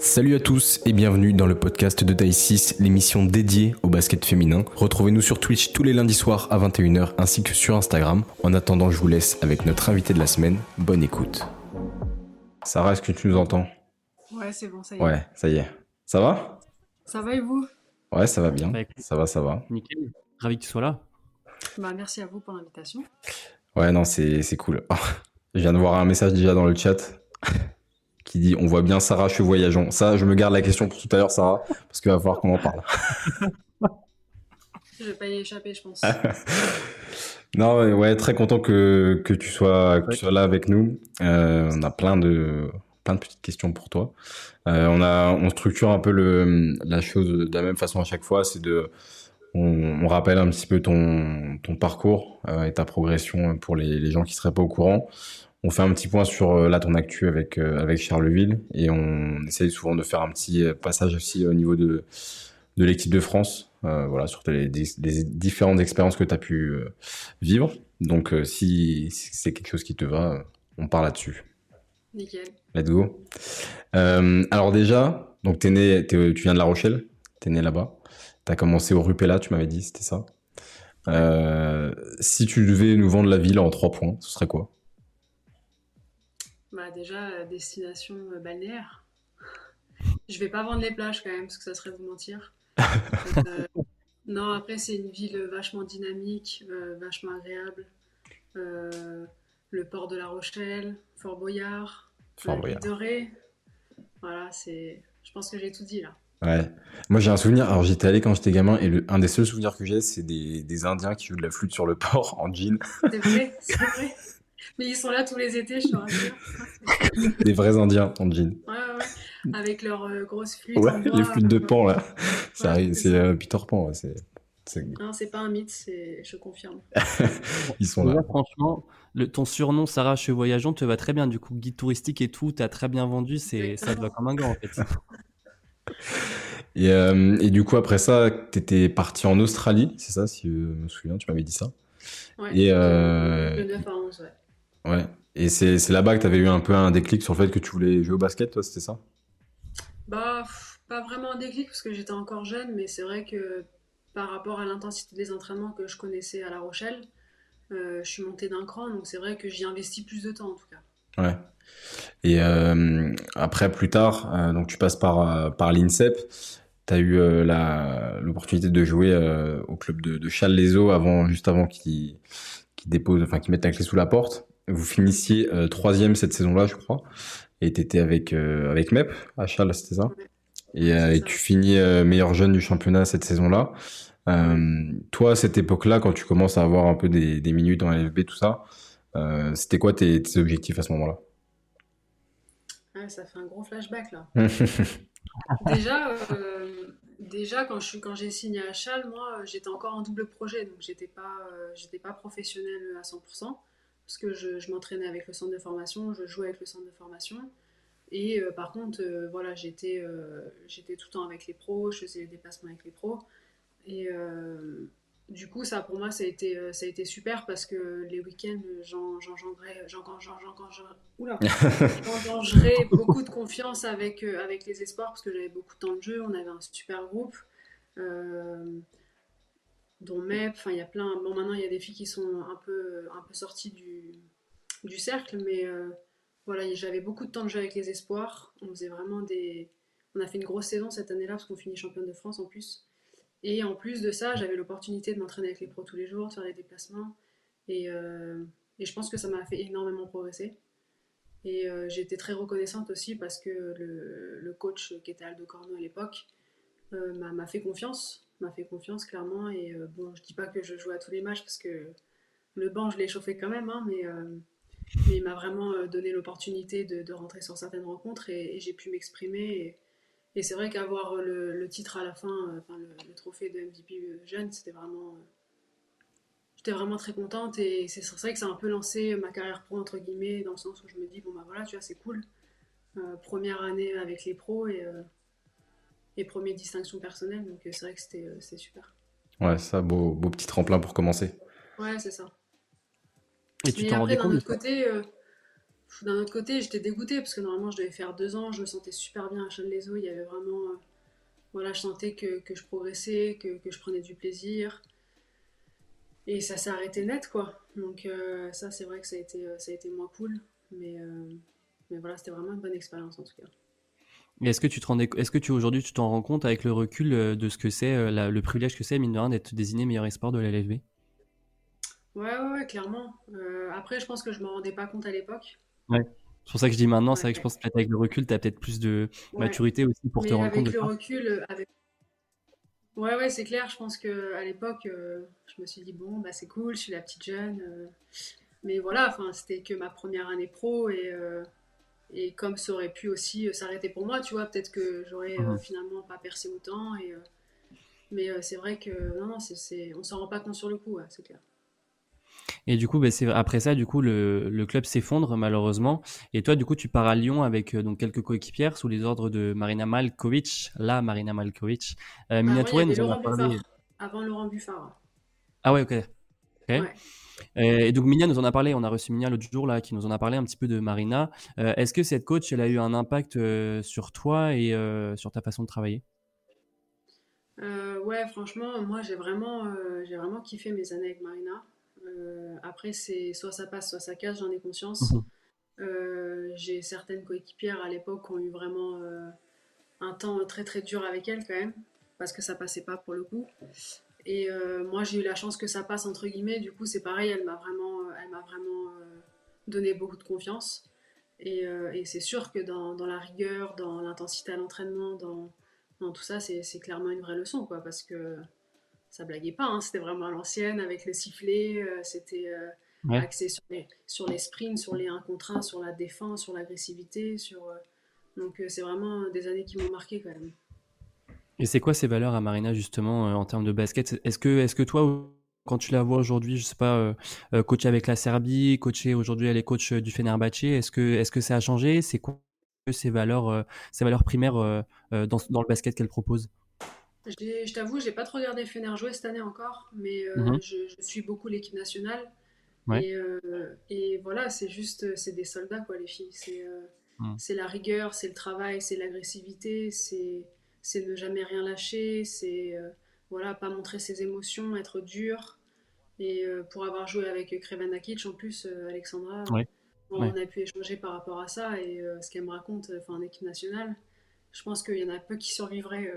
Salut à tous et bienvenue dans le podcast de Taille 6, l'émission dédiée au basket féminin. Retrouvez-nous sur Twitch tous les lundis soirs à 21h ainsi que sur Instagram. En attendant, je vous laisse avec notre invité de la semaine. Bonne écoute. Sarah, est-ce que tu nous entends? Ouais, c'est bon, ça y est. Ouais, ça y est. Ça va? Ça va et vous? Ouais, ça va bien. Bah, écoute. Ça va, ça va. Nickel. Ravi que tu sois là. Bah, merci à vous pour l'invitation. Ouais, non, c'est c'est cool. Je viens de voir un message déjà dans le chat qui dit on voit bien Sarah, je suis voyageant. Ça, je me garde la question pour tout à l'heure, Sarah, parce qu'il va falloir qu'on en parle. Je vais pas y échapper, je pense. Non, ouais, ouais, très content que, que tu sois, que tu Ouais. sois là avec nous. Euh, on a plein de, plein de petites questions pour toi. Euh, on a, on structure un peu le, la chose de la même façon à chaque fois. C'est de, on, on rappelle un petit peu ton, ton parcours euh, et ta progression pour les, les gens qui seraient pas au courant. On fait un petit point sur euh, là ton actu avec euh, avec Charleville et on essaye souvent de faire un petit euh, passage aussi au niveau de de l'équipe de France. Euh, voilà sur les, différentes expériences que tu as pu euh, vivre. Donc euh, si, si c'est quelque chose qui te va, on part là-dessus. Nickel. Let's go. Alors déjà, donc t'es né, t'es- tu viens de La Rochelle, t'es né là-bas. T'as commencé au Rupella, tu m'avais dit, c'était ça. Si tu devais nous vendre la ville en trois points, ce serait quoi? Bah, déjà, euh, destination euh, balnéaire. Je vais pas vendre les plages quand même, parce que ça serait vous mentir. Euh, non, après, c'est une ville vachement dynamique, euh, vachement agréable. Euh, le port de La Rochelle, Fort Boyard, Fort Boyard. l'île de Ré. Voilà, c'est. Je pense que j'ai tout dit là. Ouais. Moi j'ai un souvenir, alors j'étais allé quand j'étais gamin et le, un des seuls souvenirs que j'ai, c'est des, des Indiens qui jouent de la flûte sur le port en jean. C'est vrai, c'est vrai. Mais ils sont là tous les étés, je te rassure. Des vrais Indiens en jean. Ouais, ouais, ouais. Avec leurs euh, grosses flûtes. Ouais, en bois. les flûtes de pan là. Ça Ouais, arrive- c'est euh, Peter Pan, ouais, c'est, Non, c'est pas un mythe, c'est... je confirme. ils sont là. Franchement, le, ton surnom Sarah Che Voyageant te va très bien. Du coup, guide touristique et tout, t'as très bien vendu. C'est, ça te va comme un gant en fait. Et, euh, et du coup, après ça, t'étais parti en Australie, c'est ça, si je me souviens, tu m'avais dit ça. Ouais. Et, euh, De 9 à 11, ouais. Ouais. Et c'est, c'est là-bas que t'avais eu un peu un déclic sur le fait que tu voulais jouer au basket, toi, c'était ça? Bah, pas vraiment un déclic parce que j'étais encore jeune, mais c'est vrai que par rapport à l'intensité des entraînements que je connaissais à La Rochelle, euh, je suis montée d'un cran, donc c'est vrai que j'y investis plus de temps en tout cas. Ouais. Et euh, après, plus tard, euh, donc tu passes par, par l'INSEP. Tu as eu la, l'opportunité de jouer au club de, de Châles-les-Eaux avant, juste avant qu'ils qu'ils déposent, enfin qu'ils mettent la clé sous la porte. Vous finissiez euh, troisième cette saison-là, je crois. Et tu étais avec, euh, avec MEP à Châles, c'était ça? Et, euh, et tu finis meilleur jeune du championnat cette saison-là. Euh, toi, à cette époque-là, quand tu commences à avoir un peu des, des minutes dans la LFB, tout ça, euh, c'était quoi tes, tes objectifs à ce moment-là? Ouais, ça fait un gros flashback là. Déjà, euh, déjà quand suis, quand j'ai signé à Châles, moi, j'étais encore en double projet, donc j'étais pas, j'étais pas professionnelle à 100%, parce que je, je m'entraînais avec le centre de formation, je jouais avec le centre de formation, et euh, par contre, euh, voilà, j'étais, euh, j'étais tout le temps avec les pros, je faisais les déplacements avec les pros, et du coup, ça pour moi, ça a été, ça a été super parce que les week-ends, j'engendrais beaucoup de confiance avec, avec les espoirs parce que j'avais beaucoup de temps de jeu, on avait un super groupe, euh, dont MEP, enfin il y a plein, bon maintenant il y a des filles qui sont un peu, un peu sorties du, du cercle, mais euh, voilà, j'avais beaucoup de temps de jeu avec les espoirs, on faisait vraiment des... On a fait une grosse saison cette année-là parce qu'on finit championne de France en plus. Et en plus de ça, j'avais l'opportunité de m'entraîner avec les pros tous les jours, de faire des déplacements. Et, euh, et je pense que ça m'a fait énormément progresser. Et euh, été très reconnaissante aussi parce que le, le coach qui était Aldo Corno à l'époque m'a fait confiance, m'a fait confiance clairement. Et euh, bon, je dis pas que je jouais à tous les matchs parce que le banc, je l'ai chauffé quand même, hein, mais, euh, mais il m'a vraiment euh, donné l'opportunité de, rentrer sur certaines rencontres et, j'ai pu m'exprimer. Et, c'est vrai qu'avoir le, titre à la fin, le, trophée de MVP jeune, c'était vraiment. J'étais vraiment très contente et c'est vrai que ça a un peu lancé ma carrière pro, entre guillemets, dans le sens où je me dis, bon bah voilà, tu vois, c'est cool. Première année avec les pros et, euh, et première distinction personnelle, donc euh, c'est vrai que c'était euh, super. Ouais, ça, beau, beau petit tremplin pour commencer. Ouais, c'est ça. Et tu t'en rendais d'un compte autre côté, euh, d'un autre côté, j'étais dégoûtée parce que normalement, je devais faire deux ans. Je me sentais super bien à Challes-les-Eaux. Il y avait vraiment. voilà, je sentais que, que je progressais, que, que, je prenais du plaisir. Et ça s'est arrêté net, quoi. Donc, ça, c'est vrai que ça a été, ça a été moins cool. Mais, mais voilà, c'était vraiment une bonne expérience en tout cas. Est-ce que tu te rendais, est-ce que tu aujourd'hui tu t'en rends compte avec le recul euh, de ce que c'est, euh, le privilège que c'est mine de rien d'être désigné meilleur espoir de la LFB ouais, ouais, ouais, clairement. Euh, après, je pense que je m'en rendais pas compte à l'époque. Ouais. C'est pour ça que je dis maintenant, c'est vrai que je pense que avec le recul, tu as peut-être plus de maturité aussi pour te rendre compte de le recul, avec... Ouais, ouais, c'est clair. Je pense que à l'époque, je me suis dit bon, bah c'est cool, je suis la petite jeune. Mais voilà, enfin, c'était que ma première année pro et et comme ça aurait pu aussi euh, s'arrêter pour moi, tu vois, peut-être que j'aurais mhm. finalement pas percé autant. Et, euh, mais c'est vrai que non, non c'est, on s'en rend pas compte sur le coup, c'est clair. Et du coup, bah, après ça, du coup, le, le, club s'effondre malheureusement. Et toi, du coup, tu pars à Lyon avec donc quelques coéquipières sous les ordres de Marina Malkovic, la Marina Malkovic. Euh, Mina nous en a parlé. Avant Laurent Buffard. Ah ouais, ok. okay. Ouais. Euh, et donc Minia nous en a parlé, on a reçu Minia l'autre jour là, qui nous en a parlé un petit peu de Marina. Euh, est-ce que cette coach, elle a eu un impact euh, sur toi et sur ta façon de travailler? Ouais, franchement, moi j'ai vraiment, j'ai vraiment kiffé mes années avec Marina. après, c'est soit ça passe, soit ça casse, j'en ai conscience. Mhm. j'ai certaines coéquipières à l'époque qui ont eu vraiment un temps très très dur avec elle quand même, parce que ça passait pas pour le coup. Et euh, moi, j'ai eu la chance que ça passe, entre guillemets. Du coup, c'est pareil, elle m'a vraiment, euh, elle m'a vraiment euh, donné beaucoup de confiance. Et, et c'est sûr que dans, dans, la rigueur, dans l'intensité à l'entraînement, dans, dans, tout ça, c'est clairement une vraie leçon, quoi. Parce que ça blaguait pas, hein, c'était vraiment à l'ancienne, avec le sifflet, c'était axé sur les, sur les sprints, sur les 1 contre 1, sur la défense, sur l'agressivité. sur donc, c'est vraiment des années qui m'ont marqué, quand même. Et c'est quoi ces valeurs à Marina justement euh, en termes de basket? Est-ce que, est que toi, quand tu la vois aujourd'hui, je sais pas, euh, euh, coacher avec la Serbie, coacher aujourd'hui, elle est coach du Fenerbahçe, est-ce que, est-ce que ça a changé? C'est quoi ces valeurs, ces valeurs primaires dans, dans, le basket qu'elle propose? Je t'avoue, j'ai pas trop regardé Fener jouer cette année encore, mais mmh je, suis beaucoup l'équipe nationale. Et, et, voilà, c'est juste, c'est des soldats quoi, les filles. C'est mmh. c'est la rigueur, c'est le travail, c'est l'agressivité, c'est c'est ne jamais rien lâcher, c'est euh, voilà, pas montrer ses émotions, être dur. Et euh, pour avoir joué avec Kreven Akic, en plus, euh, Alexandra, on a pu échanger par rapport à ça et ce qu'elle me raconte en équipe nationale. Je pense qu'il y en a peu qui survivraient.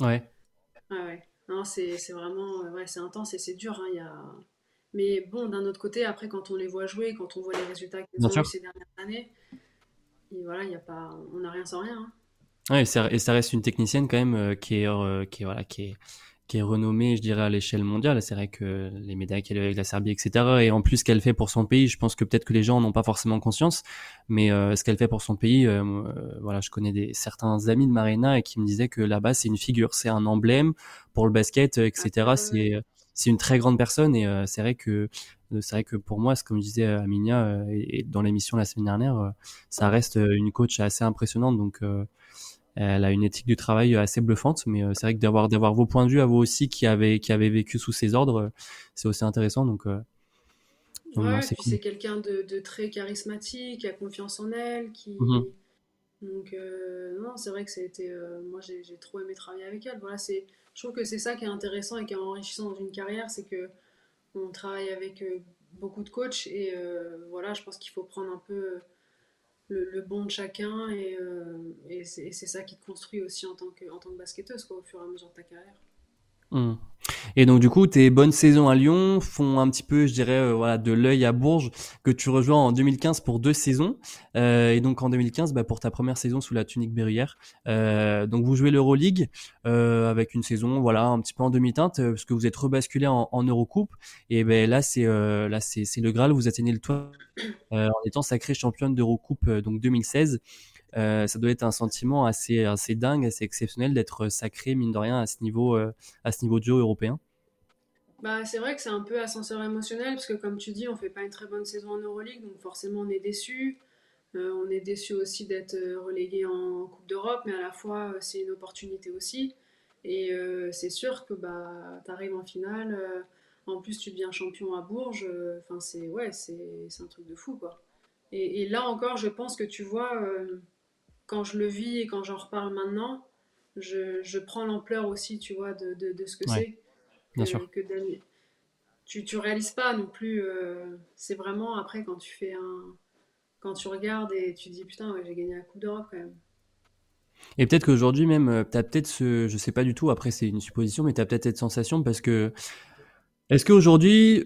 Ouais. Ah ouais. Non, c'est vraiment ouais, c'est intense et c'est dur. Hein, y a... Mais bon, d'un autre côté, après, quand on les voit jouer, quand on voit les résultats qu'ils ont eu ces dernières années, et voilà, y a pas... on n'a rien sans rien. Hein. Et, ça, et, ça, reste une technicienne quand même euh, qui est euh, qui est voilà qui est qui est renommée, je dirais, à l'échelle mondiale. C'est vrai que les médailles qu'elle a avec la Serbie, etc. Et en plus, ce qu'elle fait pour son pays, je pense que peut-être que les gens n'ont pas forcément conscience, mais euh, ce qu'elle fait pour son pays, voilà, je connais des certains amis de Marina et qui me disaient que là-bas, c'est une figure, c'est un emblème pour le basket, etc. Ah, c'est c'est une très grande personne et c'est vrai que c'est vrai que pour moi, comme je disais Aminia et, dans l'émission la semaine dernière, ça reste une coach assez impressionnante. Donc elle a une éthique du travail assez bluffante, mais euh, c'est vrai que d'avoir d'avoir vos points de vue à vous aussi qui avez qui avez vécu sous ses ordres, euh, c'est aussi intéressant. Donc, euh, ouais, c'est quelqu'un de, très charismatique, qui a confiance en elle, qui mm-hmm. donc non, c'est vrai que été, moi j'ai trop aimé travailler avec elle. Voilà, c'est, je trouve que c'est ça qui est intéressant et qui est enrichissant dans une carrière, c'est que on travaille avec beaucoup de coachs et voilà, je pense qu'il faut prendre un peu le, bon de chacun et, euh, et c'est ça qui te construit aussi en tant que, en tant que basketteuse quoi, au fur et à mesure de ta carrière. Mmh. Et donc du coup, tes bonnes saisons à Lyon font un petit peu, je dirais, euh, voilà, de l'œil à Bourges que tu rejoins en 2015 pour deux saisons, euh, et donc en 2015 bah, pour ta première saison sous la tunique berruyère. Euh, donc vous jouez l'Euroleague avec une saison, voilà, un petit peu en demi-teinte, parce que vous êtes rebasculé en, en Eurocoupe, et ben là c'est là c'est le Graal, vous atteignez le toit en étant sacrée championne d'Eurocoupe donc 2016. Euh, ça doit être un sentiment assez, assez dingue, assez exceptionnel d'être sacré, mine de rien, à ce niveau, euh, à ce niveau de européen. Bah, c'est vrai que c'est un peu ascenseur émotionnel, parce que comme tu dis, on fait pas une très bonne saison en Euroleague, donc forcément on est déçu. Euh, on est déçu aussi d'être relégué en Coupe d'Europe, mais à la fois c'est une opportunité aussi. Et c'est sûr que bah, tu arrives en finale, en plus tu deviens champion à Bourges, enfin c'est ouais, c'est un truc de fou quoi. Et, là encore, je pense que tu vois, euh, quand je le vis et quand j'en reparle maintenant, je, je prends l'ampleur aussi, tu vois, de, de, ce que c'est. Bien sûr. Que tu, tu réalises pas non plus. Euh, c'est vraiment après quand tu fais un. Quand tu regardes et tu dis putain, ouais, j'ai gagné la Coupe d'Europe quand même. Et peut-être qu'aujourd'hui même, euh, tu as peut-être ce, je sais pas du tout, après c'est une supposition, mais tu as peut-être cette sensation parce que est-ce qu'aujourd'hui,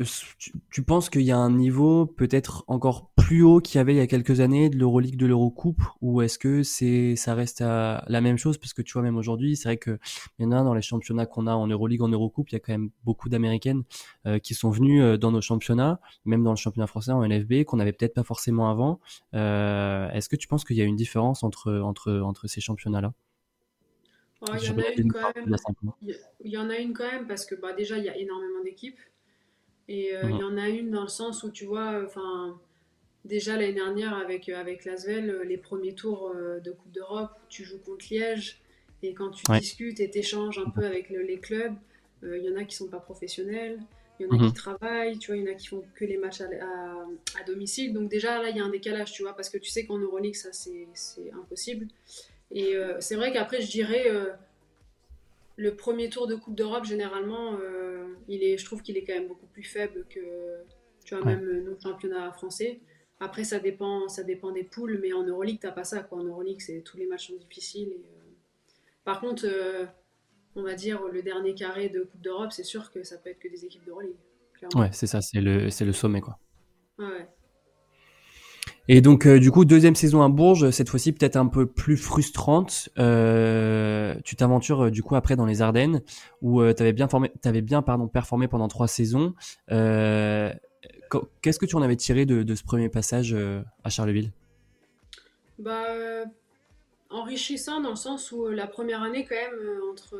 tu, penses qu'il y a un niveau peut-être encore plus haut qu'il y avait il y a quelques années de l'Euroleague, de l'Eurocoupe, ou est-ce que c'est, ça reste à la même chose? Parce que tu vois, même aujourd'hui, c'est vrai que y en a dans les championnats qu'on a en Euroleague, en Eurocoupe, il y a quand même beaucoup d'Américaines euh, qui sont venues euh, dans nos championnats, même dans le championnat français en LFB, qu'on n'avait peut-être pas forcément avant. Euh, est-ce que tu penses qu'il y a une différence entre, entre, entre ces championnats-là? Il y en a une quand même. Il y en a une quand même parce que bah, déjà il y a énormément d'équipes et euh, il y en a une dans le sens où tu vois, enfin déjà l'année dernière avec avec Lasvel, euh, les premiers tours euh, de Coupe d'Europe, tu joues contre Liège et quand tu discutes et t'échanges un peu avec les clubs, il y en a qui sont pas professionnels. Il y en a qui mhm. travaillent, tu vois, il y en a qui font que les matchs à, à, domicile. Donc déjà, là, il y a un décalage, tu vois, parce que tu sais qu'en Euroleague, ça, c'est impossible. Et euh, c'est vrai qu'après, je dirais, euh, le premier tour de Coupe d'Europe, généralement, euh, il est, je trouve qu'il est quand même beaucoup plus faible que, tu vois, même nos championnats français. Après, ça dépend, ça dépend des poules, mais en Euroleague, t'as pas ça, quoi. En Euroleague, c'est, tous les matchs sont difficiles. Par contre, on va dire, le dernier carré de Coupe d'Europe, c'est sûr que ça peut être que des équipes d'Euroleague. Ouais, c'est ça, c'est le, c'est le sommet, quoi. Ouais. Et donc, euh, du coup, deuxième saison à Bourges, cette fois-ci peut-être un peu plus frustrante. Euh, tu t'aventures euh, du coup après dans les Ardennes, où tu avais bien, formé, avais bien pardon, performé pendant trois saisons. Qu'est-ce que tu en avais tiré de, ce premier passage à Charleville? Bah, Enrichissant dans le sens où la première année, quand même, entre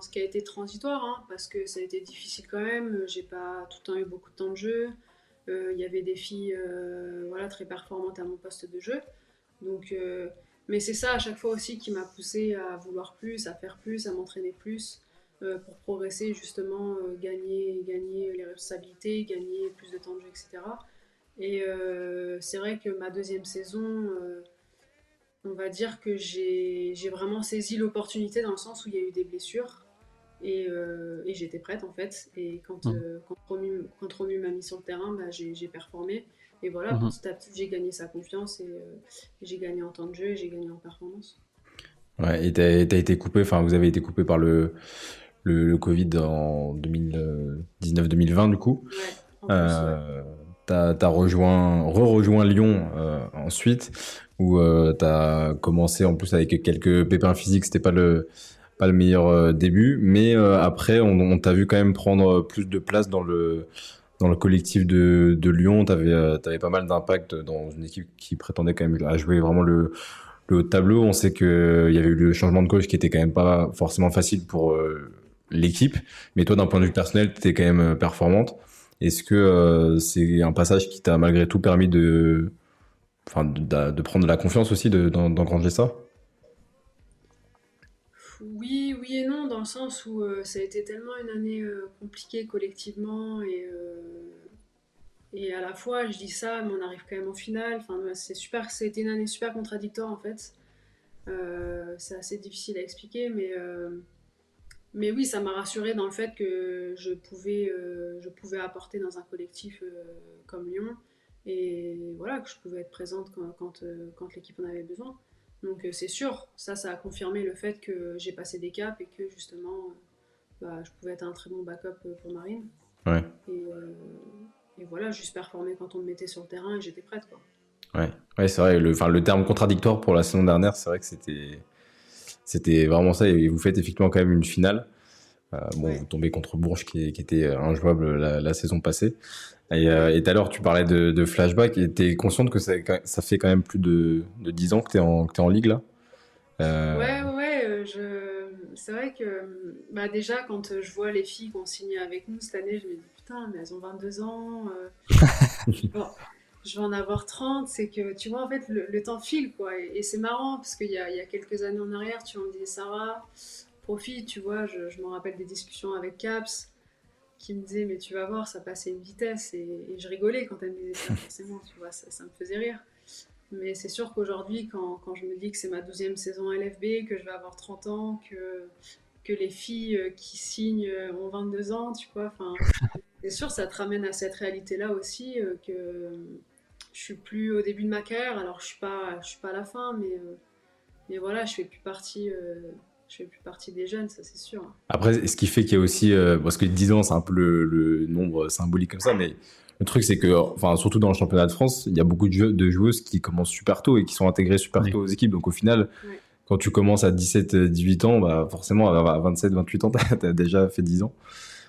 ce qui a été transitoire, hein, parce que ça a été difficile quand même. J'ai pas tout le temps eu beaucoup de temps de jeu. Euh, il y avait des filles euh, voilà, très performantes à mon poste de jeu. Donc, euh, mais c'est ça à chaque fois aussi qui m'a poussé à vouloir plus, à faire plus, à m'entraîner plus pour progresser, justement, gagner, gagner les responsabilités, gagner plus de temps de jeu, etc. Et c'est vrai que ma deuxième saison, on va dire que j'ai vraiment saisi l'opportunité dans le sens où il y a eu des blessures. Euh, et, j'étais prête en fait. Et quand, mmh. euh, quand, Romu, m'a mis sur le terrain, bah, j'ai performé. Et voilà, mmh. petit à petit, j'ai gagné sa confiance et, euh, j'ai gagné en temps de jeu et j'ai gagné en performance. Ouais, et tu as, été coupé, enfin, vous avez été coupé par le, le, Covid en 2019-2020 du coup. Ouais, Tu as, rejoint, re-rejoint Lyon ensuite, où tu as commencé en plus avec quelques pépins physiques, c'était pas le pas le meilleur euh, début, mais euh, après, on, t'a vu quand même prendre plus de place dans le dans le collectif de, de Lyon. T'avais euh, avais pas mal d'impact dans une équipe qui prétendait quand même à jouer vraiment le le haut de tableau. On sait que il y avait eu le changement de coach qui était quand même pas forcément facile pour l'équipe, mais toi, d'un point de vue personnel, tu étais quand même performante. Est-ce que c'est un passage qui t'a malgré tout permis de, enfin, de, de, prendre de la confiance aussi, d'engranger ça oui, et non, dans le sens où euh, ça a été tellement une année euh, compliquée collectivement et, euh, et à la fois je dis ça, mais on arrive quand même au final. Enfin, c'est super, c'était une année super contradictoire en fait. c'est assez difficile à expliquer, mais, mais oui, ça m'a rassuré dans le fait que je pouvais, je pouvais apporter dans un collectif comme Lyon et voilà, que je pouvais être présente quand, quand l'équipe en avait besoin. Donc euh, c'est sûr, ça, ça a confirmé le fait que j'ai passé des caps et que justement, euh, bah, je pouvais être un très bon backup euh, pour Marine. Ouais. Et, voilà, juste performer quand on me mettait sur le terrain et j'étais prête. Quoi. Ouais, ouais c'est vrai. Le, le terme contradictoire pour la saison dernière, c'est vrai que c'était, c'était vraiment ça. Et vous faites effectivement quand même une finale. Bon, vous tombez contre Bourges qui, était injouable la, saison passée. Et euh, tout à l'heure, tu parlais de, flashback et tu es consciente que ça, ça, fait quand même plus de, de 10 ans que tu es, es, en ligue là? Euh... Ouais, ouais, euh, je... c'est vrai que bah, déjà quand je vois les filles qui ont signé avec nous cette année, je me dis putain, mais elles ont 22 ans. Euh. je vais en avoir 30, c'est que tu vois, en fait, le, temps file, quoi. Et, c'est marrant, parce qu'il y a, y a, quelques années en arrière, tu me disais, Sarah, profite, tu vois, je, je me rappelle des discussions avec Caps, qui me disait mais tu vas voir ça passait une vitesse et, je rigolais quand elle me disait ça forcément tu vois ça, me faisait rire. Mais c'est sûr qu'aujourd'hui quand, quand, je me dis que c'est ma douzième saison à LFB que je vais avoir 30 ans que que les filles euh, qui signent euh, ont 22 ans tu vois enfin c'est sûr ça te ramène à cette réalité là aussi euh, que je suis plus au début de ma carrière alors je suis pas je suis pas à la fin mais mais voilà je fais plus partie je fais plus partie des jeunes, ça c'est sûr. Après, ce qui fait qu'il y a aussi, euh, parce que 10 ans c'est un peu le, nombre symbolique comme ça, mais le truc c'est que, enfin surtout dans le championnat de France, il y a beaucoup de, de joueuses qui commencent super tôt et qui sont intégrées super tôt aux équipes. Donc au final, quand tu commences à 17-18 ans, bah forcément à 27-28 ans, tu as, déjà fait 10 ans.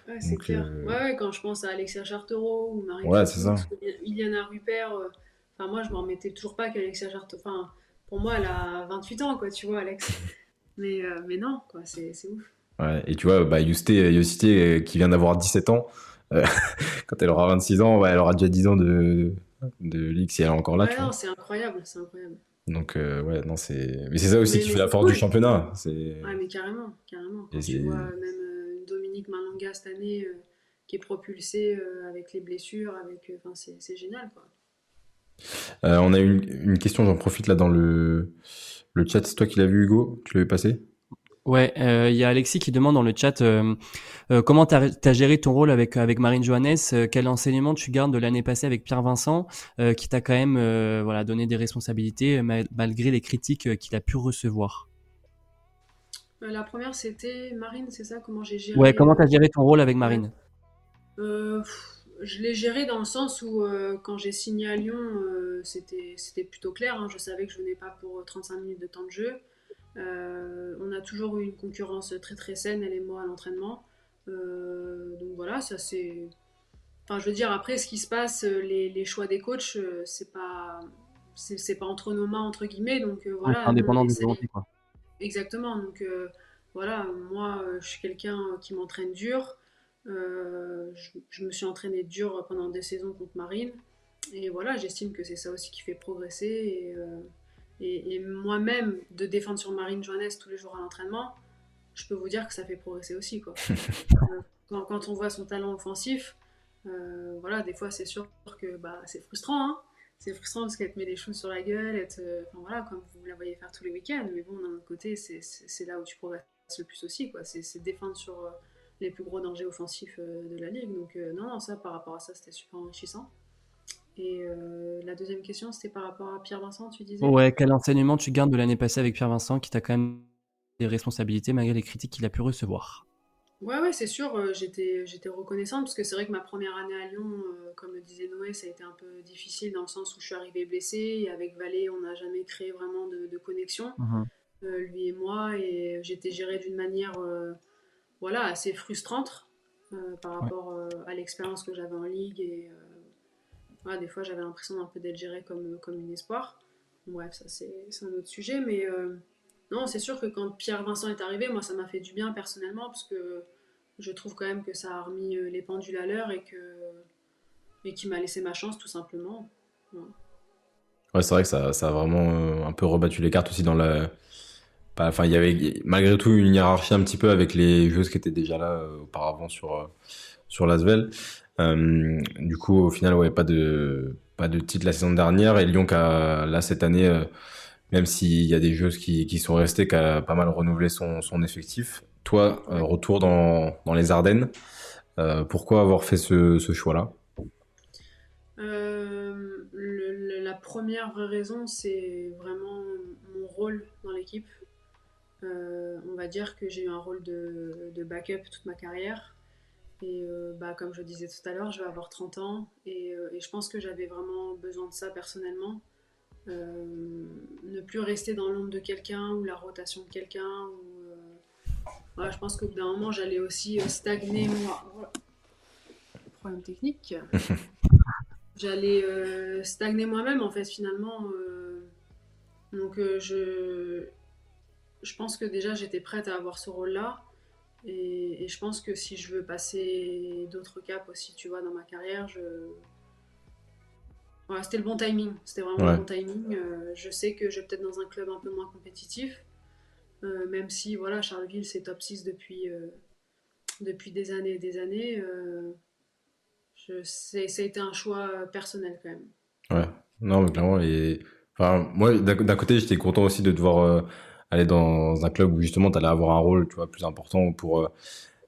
Ouais, c'est clair. Euh, ouais, quand je pense à Alexia Chartereau ou Marie ouais, c'est ça. Iliana Rupert, euh, enfin moi je m'en remettais toujours pas qu'Alexia Chartereau, enfin pour moi elle a 28 ans quoi, tu vois Alex. Mais, euh, mais non, quoi, c'est, ouf. Ouais, et tu vois, bah, Yusté, euh, qui vient d'avoir 17 ans, euh, quand elle aura 26 ans, elle aura déjà 10 ans de, de ligue si elle est encore là. Ouais, non, c'est incroyable, c'est incroyable. Donc, ouais, non, c'est. Mais c'est ça aussi qui fait la force du championnat. C'est... Ouais, mais carrément, carrément. Quand tu vois même Dominique Malanga cette année qui est propulsée avec les blessures, avec. Enfin, c'est, c'est génial, quoi. On a une, une question, j'en profite là dans le le chat, c'est toi qui l'as vu, Hugo? Tu l'avais passé? Ouais, euh, il y a Alexis qui demande dans le chat euh, euh, comment tu as, géré ton rôle avec avec Marine Johannes, quel enseignement tu gardes de l'année passée avec Pierre Vincent, qui t'a quand même voilà donné des responsabilités malgré les critiques qu'il a pu recevoir? La première c'était Marine, c'est ça? Comment j'ai géré Ouais, comment tu as géré ton rôle avec Marine? Je l'ai géré dans le sens où euh, quand j'ai signé à Lyon, euh, c'était plutôt clair. Hein. je savais que je venais pas pour 35 minutes de temps de jeu. Euh, on a toujours eu une concurrence très très saine, elle et moi, à l'entraînement. donc voilà, ça c'est. Enfin, je veux dire, après, ce qui se passe, les, les choix des coachs, c'est pas. C'est pas entre nos mains, entre guillemets. Donc voilà. Indépendant de volonté, quoi. Exactement. Donc voilà, moi, je suis quelqu'un qui m'entraîne dur. Euh, je, me suis entraînée dur pendant des saisons contre Marine. Et voilà, j'estime que c'est ça aussi qui fait progresser. Et, euh, et, moi-même, de défendre sur Marine Joannès tous les jours à l'entraînement, je peux vous dire que ça fait progresser aussi. Quoi. quand, quand, on voit son talent offensif, euh, voilà, des fois c'est sûr que bah, c'est frustrant. Hein. c'est frustrant parce qu'elle te met des choses sur la gueule, enfin, voilà, comme vous la voyez faire tous les week-ends. Mais bon, d'un autre côté, c'est là où tu progresses le plus aussi. C'est défendre sur les plus gros dangers offensifs euh, de la ligue. Donc euh, non, non, ça par rapport à ça, c'était super enrichissant. Et euh, la deuxième question, c'était par rapport à Pierre Vincent, tu disais? Ouais, quel enseignement tu gardes de l'année passée avec Pierre Vincent qui t'a quand même des responsabilités malgré les critiques qu'il a pu recevoir? Ouais, ouais, c'est sûr, j'étais, j'étais reconnaissante parce que c'est vrai que ma première année à Lyon, comme le disait Noé, ça a été un peu difficile dans le sens où je suis arrivée blessée et avec Valé, on n'a jamais créé vraiment de, connexion, mhm. lui et moi, et j'étais gérée d'une manière voilà, assez frustrante euh, par rapport euh, à l'expérience que j'avais en ligue. Et euh, des fois, j'avais l'impression d'un peu d'être géré comme, comme une espoir. Bref, ça c'est un autre sujet. Mais non, c'est sûr que quand Pierre Vincent est arrivé, moi, ça m'a fait du bien personnellement parce que je trouve quand même que ça a remis les pendules à l'heure et que et qui m'a laissé ma chance tout simplement. Ouais, c'est vrai que ça, ça a vraiment un peu rebattu les cartes aussi dans la, enfin, il y avait malgré tout une hiérarchie un petit peu avec les joueuses qui étaient déjà là euh, auparavant sur euh, sur. Euh, du coup, au final, ouais, pas de pas de titre la saison dernière et Lyon qui a là cette année, même s'il y a des joueuses qui, qui sont restées, qui a pas mal renouvelé son, son effectif. Toi, retour dans, dans les Ardennes. pourquoi avoir fait ce, ce choix-là? La première vraie raison, c'est vraiment mon rôle dans l'équipe. Euh, on va dire que j'ai eu un rôle de, backup toute ma carrière. Et euh, bah, comme je disais tout à l'heure, je vais avoir 30 ans euh, et, je pense que j'avais vraiment besoin de ça personnellement. ne plus rester dans l'ombre de quelqu'un ou la rotation de quelqu'un. je pense qu'au bout d'un moment, j'allais aussi stagner moi. Problème technique. j'allais stagner moi-même en fait finalement. donc je je pense que déjà j'étais prête à avoir ce rôle-là. Et, je pense que si je veux passer d'autres caps aussi, tu vois, dans ma carrière, je... Voilà, c'était le bon timing. C'était vraiment le bon timing. Euh, je sais que je vais peut-être dans un club un peu moins compétitif. Euh, même si, voilà, Charleville, c'est top 6 depuis, euh, depuis des années et des années, je, ça a été un choix personnel quand même. Ouais, non, mais clairement, et, enfin, moi, d'un côté, j'étais content aussi de devoir aller dans un club où justement tu allais avoir un rôle tu vois, plus important pour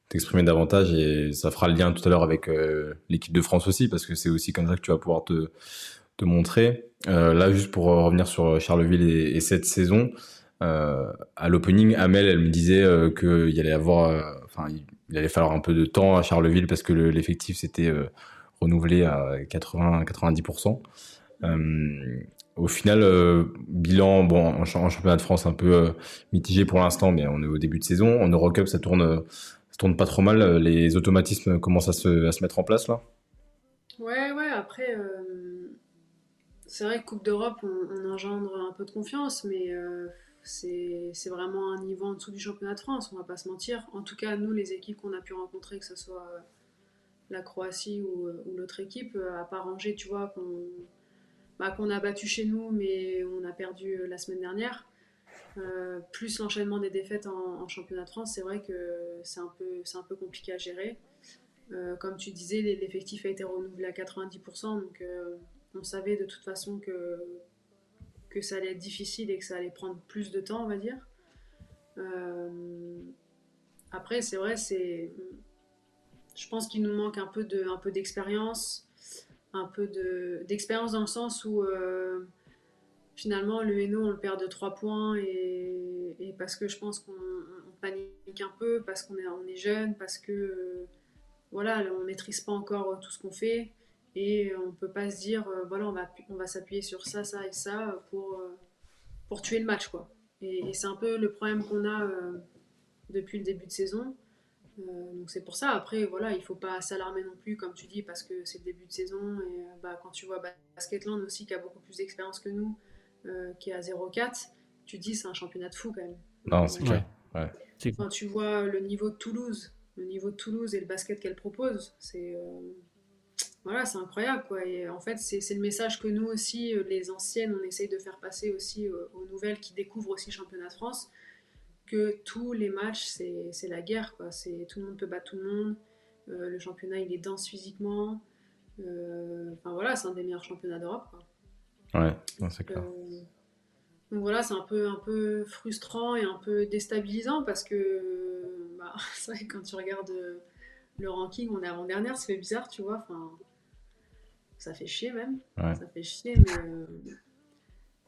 t'exprimer davantage et ça fera le lien tout à l'heure avec l'équipe de France aussi parce que c'est aussi comme ça que tu vas pouvoir te, te montrer. Euh, là, juste pour revenir sur Charleville et, et cette saison, euh, à l'opening, Amel, elle me disait euh, qu'il allait euh, allait falloir un peu de temps à Charleville parce que l'effectif s'était euh, renouvelé à 80-90%. Au final, bilan, bon, en, championnat de France un peu mitigé pour l'instant, mais on est au début de saison. En Eurocup, ça tourne, ça tourne pas trop mal. Les automatismes commencent à se, mettre en place là. Ouais, ouais. Après, c'est vrai que Coupe d'Europe, on, engendre un peu de confiance, mais euh, c'est vraiment un niveau en dessous du championnat de France, on va pas se mentir. En tout cas, nous, les équipes qu'on a pu rencontrer, que ce soit euh, la Croatie ou, euh, l'autre équipe, à part Angers, tu vois, bah, qu'on a battu chez nous, mais on a perdu la semaine dernière. plus l'enchaînement des défaites en, championnat de France, c'est vrai que c'est un, peu, un peu compliqué à gérer. comme tu disais, l'effectif a été renouvelé à 90%, donc on savait de toute façon que, que ça allait être difficile et que ça allait prendre plus de temps, on va dire. Euh, après, c'est vrai, c'est, je pense qu'il nous manque un peu de, un peu d'expérience, un peu de, d'expérience dans le sens où euh, finalement le Hainaut on le perd de 3 points et, parce que je pense qu'on panique un peu, parce qu'on est, on est jeune, parce que voilà, on maîtrise pas encore tout ce qu'on fait. Et on ne peut pas se dire, euh, voilà, on va, on va s'appuyer sur ça, ça et ça pour, euh, pour tuer le match. Quoi. Et, c'est un peu le problème qu'on a euh, depuis le début de saison. Donc c'est pour ça, après, voilà, il ne faut pas s'alarmer non plus, comme tu dis, parce que c'est le début de saison. Et bah, quand tu vois Basketland aussi, qui a beaucoup plus d'expérience que nous, qui est à 0,4, tu dis c'est un championnat de fou quand même. Non, c'est clair. Quand tu vois le niveau de Toulouse, le niveau de Toulouse et le basket qu'elle propose, c'est voilà, c'est incroyable quoi. Et en fait, c'est le message que nous aussi, euh, les anciennes, on essaye de faire passer aussi euh, aux nouvelles qui découvrent aussi le championnat de France, que tous les matchs, c'est la guerre quoi. Tout le monde peut battre tout le monde. Euh, le championnat, il est dense physiquement. enfin voilà, c'est un des meilleurs championnats d'Europe. Ouais, c'est clair. donc voilà, c'est un peu, un peu frustrant et un peu déstabilisant parce que bah, c'est vrai que quand tu regardes le ranking, on est avant-dernière, ça fait bizarre, tu vois. Enfin, ça fait chier même. Ça fait chier, mais, euh,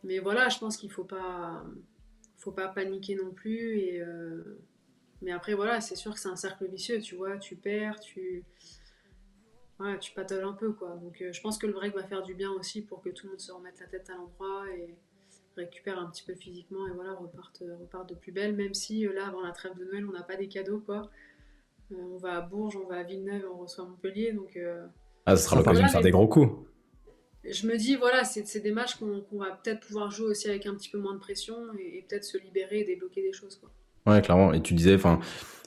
mais voilà, je pense qu'il faut pas, faut pas paniquer non plus. Et, euh, mais après, voilà, c'est sûr que c'est un cercle vicieux, tu vois. Tu perds, tu, voilà, tu patoles un peu, quoi. Donc euh, je pense que le break va faire du bien aussi pour que tout le monde se remette la tête à l'endroit et récupère un petit peu physiquement et voilà, reparte, reparte de plus belle. Même si là, avant la trêve de Noël, on n'a pas des cadeaux, quoi. on va à Bourges, on va à Villeneuve, on reçoit Montpellier, donc ah, ce sera l'occasion de faire des gros coups. Je me dis, voilà, c'est des matchs qu'on va peut-être pouvoir jouer aussi avec un petit peu moins de pression et, peut-être se libérer et débloquer des choses. Quoi. Ouais, clairement. Et tu disais, enfin,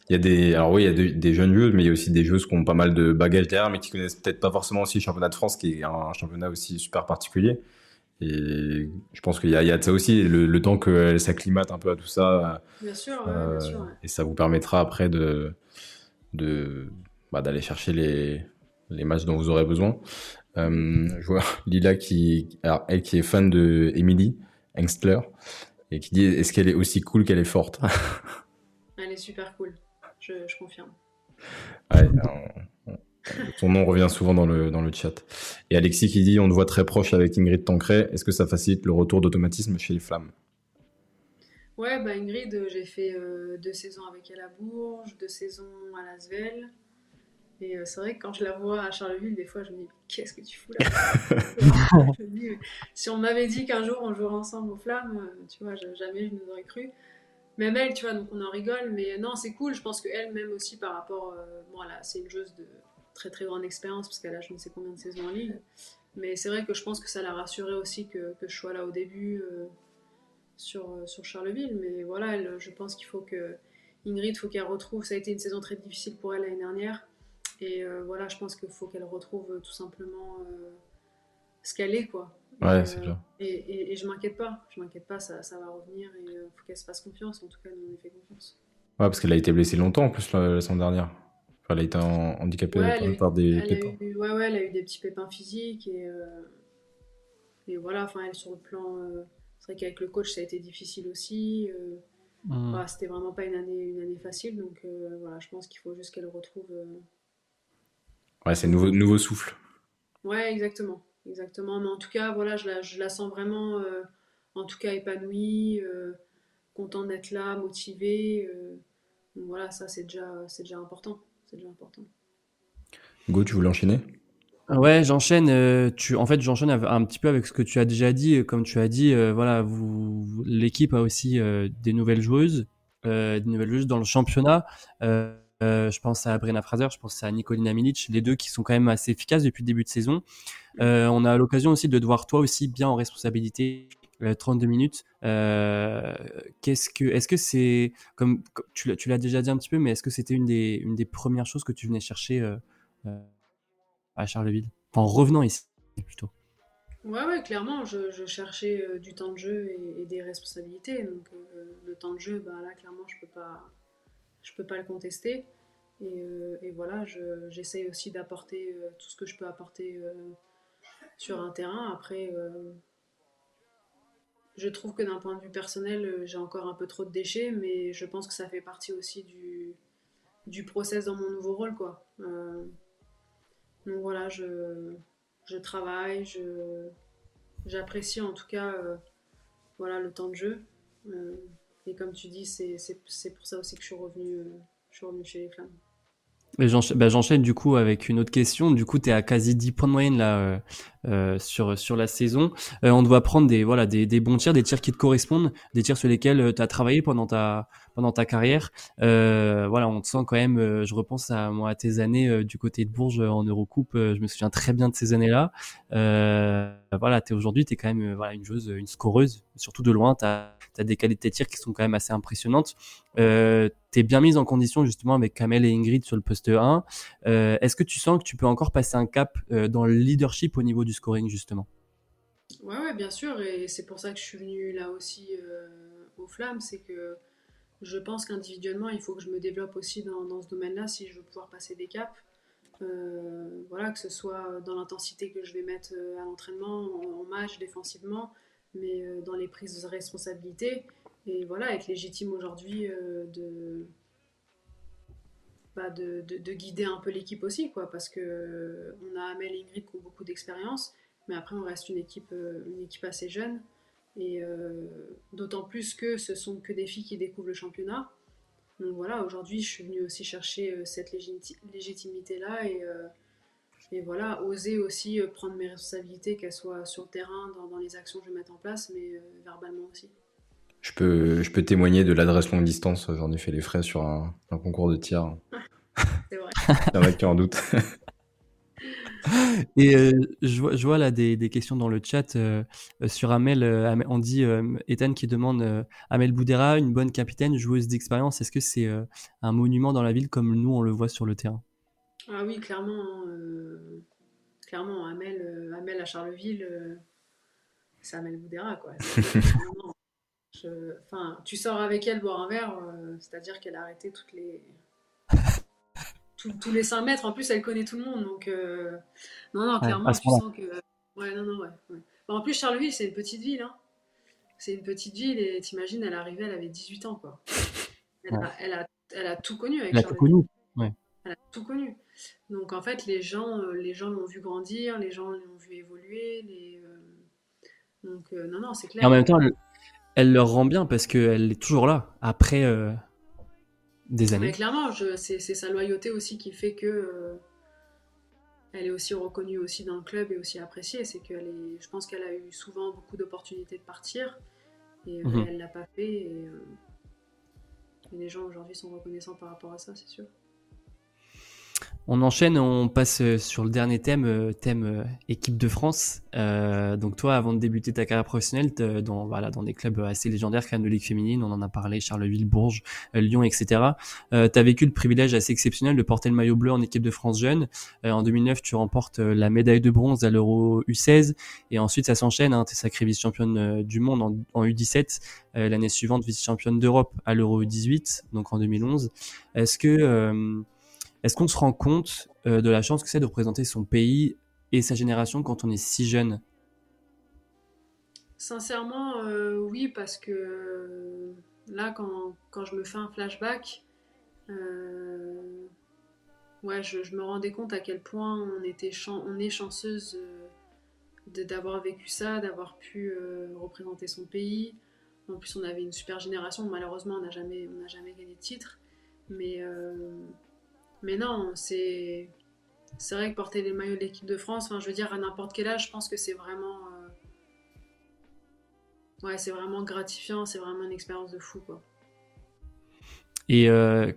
il y a des, alors oui, il y a des jeunes joueuses, mais il y a aussi des joueuses qui ont pas mal de bagages derrière, mais qui connaissent peut-être pas forcément aussi le championnat de France, qui est un championnat aussi super particulier. Et je pense qu'il y, a de ça aussi, le, temps qu'elles s'acclimatent un peu à tout ça. Bien sûr, euh, bien sûr Et ça vous permettra après de, de bah, d'aller chercher les, les matchs dont vous aurez besoin. Euh, je vois Lila qui, alors, elle qui est fan de Emily Engstler et qui dit est-ce qu'elle est aussi cool qu'elle est forte? Elle est super cool, je, confirme. Ouais, son nom revient souvent dans le, dans le chat. Et Alexis qui dit on te voit très proche avec Ingrid Tancret. Est-ce que ça facilite le retour d'automatisme chez les flammes Ouais, bah Ingrid, j'ai fait euh, deux saisons avec elle à Bourges, deux saisons à Lasvel. Et euh, c'est vrai que quand je la vois à Charleville, des fois, je me dis qu'est-ce que tu fous là? Si on m'avait dit qu'un jour on jouerait ensemble aux flammes, euh, tu vois, jamais je nous aurais cru. Même elle, tu vois, donc on en rigole, mais non, c'est cool. Je pense qu'elle, même aussi par rapport. Euh, bon, là, c'est une joueuse de très très grande expérience, parce qu'elle a je ne sais combien de saisons en ligne. Mais c'est vrai que je pense que ça l'a rassuré aussi que, que, je sois là au début sur, sur Charleville. Mais voilà, elle, je pense qu'il faut que. Ingrid, faut qu'elle retrouve. Ça a été une saison très difficile pour elle l'année dernière. Et euh, voilà, je pense qu'il faut qu'elle retrouve tout simplement euh, ce qu'elle est, quoi. Ouais, c'est clair. Et, et, je m'inquiète pas, je m'inquiète pas, ça, ça, va revenir et il euh, faut qu'elle se fasse confiance. En tout cas, nous, on lui fait confiance. Ouais, parce qu'elle a été blessée longtemps en plus la, semaine dernière. elle a été handicapée par des pépins. ouais, ouais, elle a eu des petits pépins physiques et, et voilà, enfin, elle sur le plan. c'est vrai qu'avec le coach, ça a été difficile aussi. Mmh. c'était vraiment pas une année, une année facile, donc voilà, je pense qu'il faut juste qu'elle retrouve. Ouais, c'est nouveau, nouveau souffle. Ouais, exactement. Exactement. Mais en tout cas, voilà, je la, je la sens vraiment, euh, en tout cas, épanouie, euh, contente d'être là, motivée. Euh. donc voilà, ça, c'est déjà, c'est déjà important. C'est déjà important. Go, tu voulais enchaîner? Ouais, j'enchaîne. tu, en fait, j'enchaîne un petit peu avec ce que tu as déjà dit. Comme tu as dit, voilà, vous, l'équipe a aussi des nouvelles joueuses, des nouvelles joueuses dans le championnat. Euh, je pense à Brenna Fraser, je pense à Nicolina Milic, les deux qui sont quand même assez efficaces depuis le début de saison. Euh, on a l'occasion aussi de te voir toi aussi bien en responsabilité. 32 euh, minutes. qu'est-ce que, est-ce que c'est comme tu, l'as déjà dit un petit peu, mais est-ce que c'était une des, une des premières choses que tu venais chercher à Charleville, en revenant ici plutôt. Ouais, ouais, clairement, je, cherchais du temps de jeu et, des responsabilités. Donc le temps de jeu, bah, là, clairement, je peux pas, je peux pas le contester. Et, euh, voilà, j'essaye aussi d'apporter euh, tout ce que je peux apporter euh, sur un terrain. Après, je trouve que d'un point de vue personnel, j'ai encore un peu trop de déchets, mais je pense que ça fait partie aussi du, du process dans mon nouveau rôle. Quoi. donc voilà, je, je travaille, j'apprécie en tout cas voilà, le temps de jeu. Et comme tu dis, c'est pour ça aussi que je suis revenue, euh, je suis revenue chez les Flammes. Bah, j'enchaîne du coup avec une autre question. Du coup, tu es à quasi 10 points de moyenne là euh, euh, sur sur la saison. on doit prendre des voilà des, des, bons tirs, des tirs qui te correspondent, des tirs sur lesquels tu as travaillé pendant ta pendant ta carrière. voilà, on te sent quand même je repense à moi à tes années du côté de Bourges en Eurocoupe, je me souviens très bien de ces années-là. voilà, tu aujourd'hui tu es quand même voilà une joueuse une scoreuse, surtout de loin, tu as des qualités de tir qui sont quand même assez impressionnantes. Euh, tu es bien mise en condition justement avec Kamel et Ingrid sur le poste 1. Euh, Est-ce que tu sens que tu peux encore passer un cap euh, dans le leadership au niveau du scoring justement? Ouais, ouais, bien sûr. Et c'est pour ça que je suis venue là aussi euh, aux Flammes. C'est que je pense qu'individuellement, il faut que je me développe aussi dans, ce domaine-là si je veux pouvoir passer des caps. Voilà, que ce soit dans l'intensité que je vais mettre à l'entraînement, en, en, match, défensivement, mais euh, dans les prises de responsabilité. Et voilà, être légitime aujourd'hui euh, bah, de, de, de, guider un peu l'équipe aussi, quoi, parce que euh, on a Amel et Ingrid qui ont beaucoup d'expérience, mais après on reste une équipe, une équipe assez jeune. Et d'autant plus que ce sont que des filles qui découvrent le championnat. Donc voilà, aujourd'hui je suis venue aussi chercher cette légitimité-là et et voilà, oser aussi euh, prendre mes responsabilités, qu'elles soient sur le terrain, dans, les actions que je vais mettre en place, mais euh, verbalement aussi. Je peux, je peux témoigner de l'adresse longue distance. J'en ai fait les frais sur un, concours de tir. C'est vrai. Il y en a qui en doutent. Et euh, je, vois, je, vois, là des, des, questions dans le chat sur Amel. on dit Ethan qui demande Amel Boudera, une bonne capitaine, joueuse d'expérience. Est-ce que c'est un monument dans la ville comme nous on le voit sur le terrain? Ah oui, clairement. Hein, euh, clairement, Amel, euh, Amel à Charleville, euh, c'est Amel Boudera, quoi. Enfin, tu sors avec elle boire un verre, c'est-à-dire qu'elle a arrêté toutes les. tous les 5 mètres, en plus elle connaît tout le monde, donc non, non, clairement, tu sens que. Ouais, non, non, ouais. en plus, Charleville, c'est une petite ville, hein. C'est une petite ville, et t'imagines, elle arrivait, elle avait 18 ans, quoi. Elle, a, elle, a, elle a, tout connu avec. A tout connu. Ouais. Elle a tout connu. Donc en fait, les gens euh, les gens l'ont vu grandir, les gens l'ont vu évoluer. Les, euh, Donc euh, non, non, c'est clair. en même temps, elle, leur rend bien parce qu'elle est toujours là après des années. Mais clairement, c'est sa loyauté aussi qui fait que elle est aussi reconnue aussi dans le club et aussi appréciée. C'est qu'elle est, je pense qu'elle a eu souvent beaucoup d'opportunités de partir et mhm. elle l'a pas fait. et les gens aujourd'hui sont reconnaissants par rapport à ça, c'est sûr. On enchaîne, on passe euh, sur le dernier thème, euh, thème euh, équipe de France. donc toi, avant de débuter ta carrière professionnelle, dans voilà dans des clubs assez légendaires, quand de Ligue féminine, on en a parlé, Charleville, Bourges, Lyon, etc. Euh, tu as vécu le privilège assez exceptionnel de porter le maillot bleu en équipe de France jeune. en 2009, tu remportes la médaille de bronze à l'Euro U16 et ensuite ça s'enchaîne. Hein, tu es sacrée vice-championne du monde en, en U17. L'année suivante, vice-championne d'Europe à l'Euro U18, donc en 2011. Est-ce que Est-ce qu'on se rend compte de la chance que c'est de représenter son pays et sa génération quand on est si jeune? Sincèrement, oui, parce que là, quand, je me fais un flashback, je, me rendais compte à quel point on, est chanceuse d'avoir vécu ça, d'avoir pu représenter son pays. En plus, on avait une super génération. Malheureusement, on n'a jamais, jamais gagné de titre. Mais, euh, mais non, c'est, c'est vrai que porter les maillots de l'équipe de France, enfin, je veux dire, à n'importe quel âge, je pense que c'est vraiment, euh, ouais, c'est vraiment gratifiant. C'est vraiment une expérience de fou, quoi. Et euh,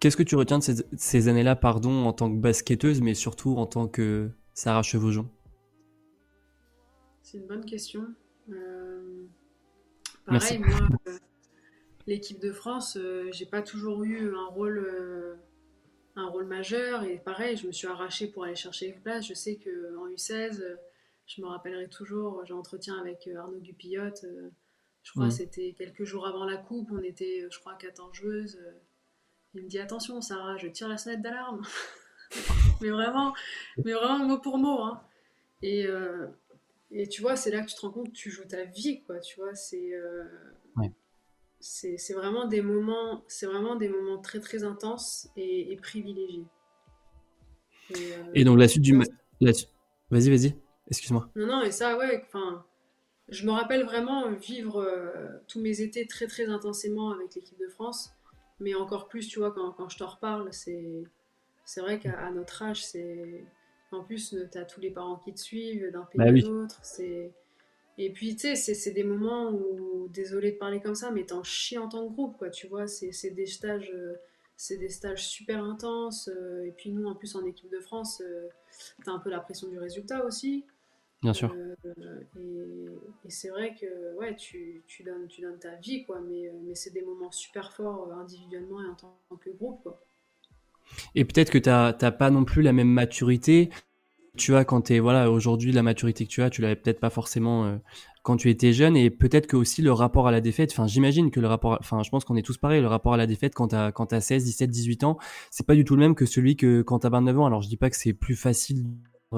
qu'est-ce que tu retiens de ces, ces années-là, pardon, en tant que basketteuse, mais surtout en tant que Sarah Chevaujon? C'est une bonne question. Pareil, moi, euh, l'équipe de France, euh, j'ai pas toujours eu un rôle, euh, un rôle majeur. Et pareil, je me suis arrachée pour aller chercher les places. Je sais qu'en U16, je me rappellerai toujours, j'ai entretien avec Arnaud Gupillotte. je crois que c'était quelques jours avant la coupe. On était, je crois, 14 joueuses. il me dit Attention, Sarah, je tire la sonnette d'alarme. mais vraiment, mais vraiment mot pour mot. Hein. Et, et tu vois, c'est là que tu te rends compte que tu joues ta vie, quoi. Tu vois, c'est euh, c'est vraiment des moments, c'est vraiment des moments très très intenses et, privilégiés. Et, euh, donc la suite du vas-y, vas-y. Excuse-moi. Non, non, et ça, ouais. Enfin, je me rappelle vraiment vivre euh, tous mes étés très très intensément avec l'équipe de France, mais encore plus, tu vois, quand, quand je t'en reparle, c'est c'est vrai qu'à notre âge, c'est en plus, tu as tous les parents qui te suivent d'un pays bah à l'autre. Et puis, tu sais, c'est des moments où, désolé de parler comme ça, mais t'en chies en tant que groupe, quoi, tu vois. C'est des stages. Euh, c'est des stages super intenses. Euh, et puis nous, en plus, en équipe de France, euh, tu as un peu la pression du résultat aussi. Bien sûr. et, c'est vrai que ouais, tu, tu, donnes, tu donnes ta vie, quoi, mais, mais c'est des moments super forts individuellement et en tant que groupe. Quoi. Et peut-être que tu n'as pas non plus la même maturité. Tu as quand tu voilà, aujourd'hui, la maturité que tu as, tu l'avais peut-être pas forcément euh, quand tu étais jeune. Et peut-être que aussi le rapport à la défaite, enfin, j'imagine que le rapport, enfin, je pense qu'on est tous pareils, le rapport à la défaite quand tu as, quand as 16, 17, 18 ans, c'est pas du tout le même que celui que quand tu as 29 ans. Alors, je dis pas que c'est plus facile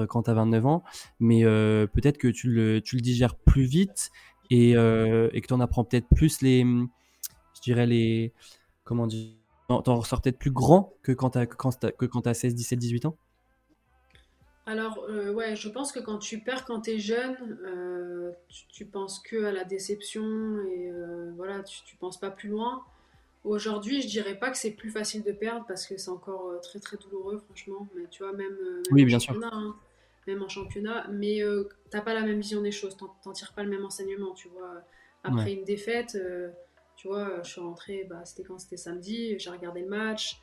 quand tu as 29 ans, mais euh, peut-être que tu le, tu le digères plus vite et, euh, et que tu en apprends peut-être plus les, je dirais les, comment dire, t'en ressors peut-être plus grand que quand tu as, 16, 17, 18 ans alors, euh, ouais, je pense que quand tu perds quand tu es jeune, euh, tu, penses que à la déception et euh, voilà, tu, tu penses pas plus loin. Aujourd'hui, je dirais pas que c'est plus facile de perdre parce que c'est encore très très douloureux, franchement. Mais tu vois, même, oui, bien sûr. Hein, même en championnat, mais t'as pas la même vision des choses, t'en tires pas le même enseignement, tu vois. Après une défaite, tu vois, je suis rentrée, bah, c'était quand? C'était samedi, j'ai regardé le match.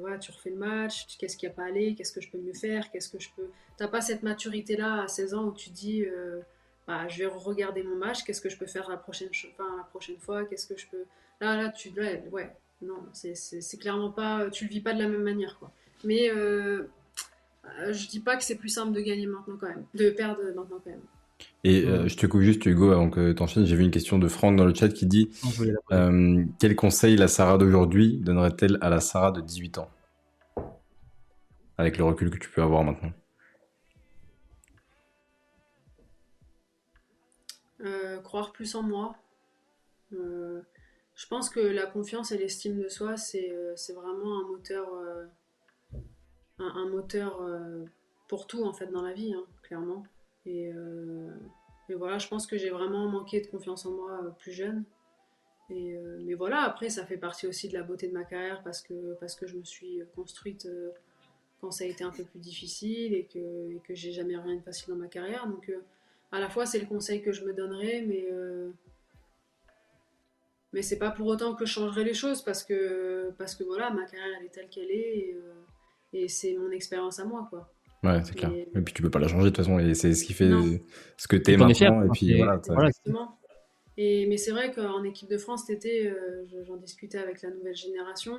Voilà, tu refais le match, qu'est-ce qui a pas allé, qu'est-ce que je peux mieux faire, qu'est-ce que je peux. T'as pas cette maturité là à 16 ans où tu dis, euh, bah, je vais regarder mon match, qu'est-ce que je peux faire la prochaine, la prochaine fois, qu'est-ce que je peux. Là, là, tu, ouais non, c'est clairement pas, tu le vis pas de la même manière, quoi. Mais euh, je dis pas que c'est plus simple de gagner maintenant quand même, de perdre maintenant quand même. Et euh, je te coupe juste, Hugo, avant que tu enchaînes. J'ai vu une question de Franck dans le chat qui dit euh, Quel conseil la Sarah d'aujourd'hui donnerait-elle à la Sarah de 18 ans? Avec le recul que tu peux avoir maintenant. Euh, croire plus en moi. je pense que la confiance et l'estime de soi, c'est vraiment un moteur, un, moteur pour tout en fait dans la vie, hein, clairement. Euh, et, voilà, je pense que j'ai vraiment manqué de confiance en moi euh, plus jeune. Et, euh, mais voilà, après, ça fait partie aussi de la beauté de ma carrière parce que, parce que je me suis construite quand ça a été un peu plus difficile et que, et que j'ai jamais rien de facile dans ma carrière. Donc, à la fois, c'est le conseil que je me donnerais, mais, mais c'est pas pour autant que je changerai les choses parce que, parce que voilà, ma carrière, elle est telle qu'elle est et, et c'est mon expérience à moi, quoi. Ouais, c'est clair. Et puis tu peux pas la changer de toute façon, et c'est ce qui fait ce que tu es maintenant. Et puis voilà. Exactement. Et, mais c'est vrai qu'en équipe de France cet été, euh, j'en discutais avec la nouvelle génération.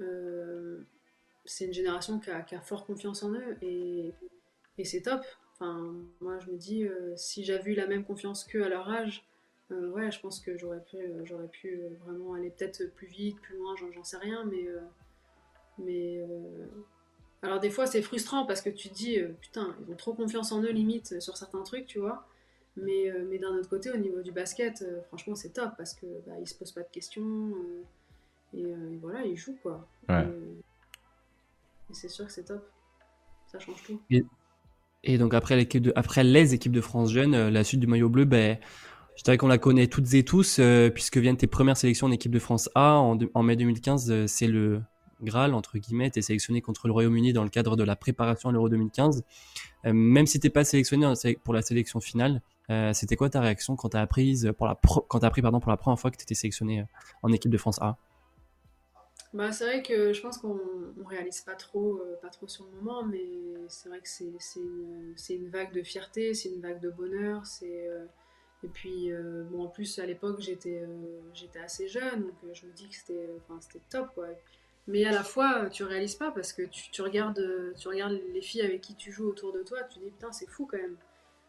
Euh, c'est une génération qui a, qui a, fort confiance en eux et, et c'est top. Enfin, moi, je me dis, euh, si j'avais eu la même confiance qu'eux à leur âge, ouais, je pense que j'aurais pu, j'aurais pu vraiment aller peut-être plus vite, plus loin, j'en sais rien, mais Mais alors des fois c'est frustrant parce que tu te dis putain ils ont trop confiance en eux limite sur certains trucs, tu vois. Mais, mais d'un autre côté au niveau du basket, franchement c'est top parce que bah, ils se posent pas de questions et, voilà ils jouent quoi. Et, c'est sûr que c'est top. Ça change tout. Et donc après, l'équipe de, après les équipes de France jeunes, euh, la suite du maillot bleu, ben, je dirais qu'on la connaît toutes et tous, euh, puisque viennent tes premières sélections en équipe de France A. En, en mai 2015, euh, c'est le Graal, entre guillemets, tu es sélectionné contre le Royaume-Uni dans le cadre de la préparation à l'Euro 2015. même si t'es pas sélectionné pour la sélection finale, c'était quoi ta réaction quand tu as appris, pour la quand as appris pardon, pour la première fois que tu étais sélectionné en équipe de France A? Bah, c'est vrai que je pense qu'on ne réalise pas trop, euh, pas trop sur le moment, mais c'est vrai que c'est une, une, vague de fierté, c'est une vague de bonheur. Euh, et puis, euh, bon, en plus, à l'époque, j'étais j'étais assez jeune, donc je me dis que c'était top. Quoi. Mais à la fois, tu réalises pas parce que tu, tu, regardes, tu regardes les filles avec qui tu joues autour de toi, tu te dis putain, c'est fou quand même.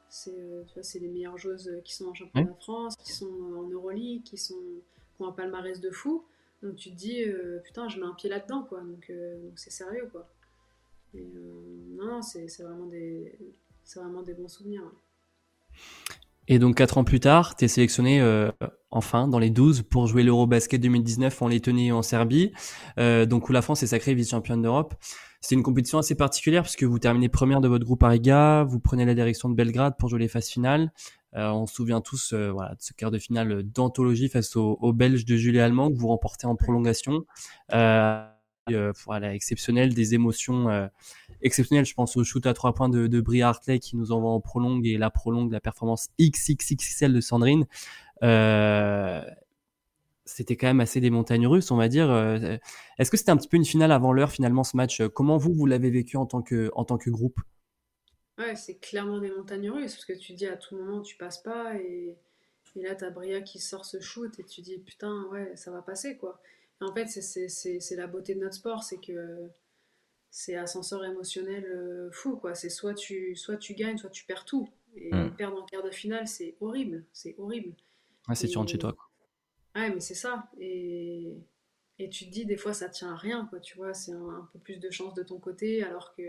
C'est les meilleures joueuses qui sont en championnat de France, qui sont en Euroleague, qui, sont, qui ont un palmarès de fou. Donc tu te dis, euh, putain, je mets un pied là-dedans, quoi. Donc euh, c'est sérieux, quoi. Et, euh, non, c'est vraiment, des, vraiment des bons souvenirs. Et donc 4 ans plus tard, tu es sélectionné enfin dans les 12 pour jouer l'Eurobasket 2019 en Lettonie et en Serbie, donc où la France est sacrée vice-championne d'Europe. C'est une compétition assez particulière puisque vous terminez première de votre groupe à Riga, vous prenez la direction de Belgrade pour jouer les phases finales. Euh, on se souvient tous euh, voilà, de ce quart de finale d'anthologie face aux, Belges de Julie Allemand que vous remportez en prolongation. Euh, voilà, exceptionnel, des émotions exceptionnelles. Je pense au shoot à trois points de, de Hartley qui nous envoie en prolongue et la prolongue, la performance XXXL de Sandrine. c'était quand même assez des montagnes russes, on va dire. Est-ce que c'était un petit peu une finale avant l'heure finalement ce match? Comment vous vous l'avez vécu en tant que en tant que groupe? Ouais, c'est clairement des montagnes russes, parce que tu dis à tout moment tu passes pas, et, et là t'as Bria qui sort ce shoot, et tu dis putain, ouais, ça va passer quoi. En fait, c'est la beauté de notre sport, c'est que c'est ascenseur émotionnel euh, fou quoi. C'est soit tu, soit tu gagnes, soit tu perds tout. Et mm. perdre en quart de finale, c'est horrible, c'est horrible. Ouais, c'est tu chez toi quoi. Ouais, mais c'est ça. Et, et tu te dis, des fois, ça tient à rien, quoi, tu vois, c'est un, peu plus de chance de ton côté, alors que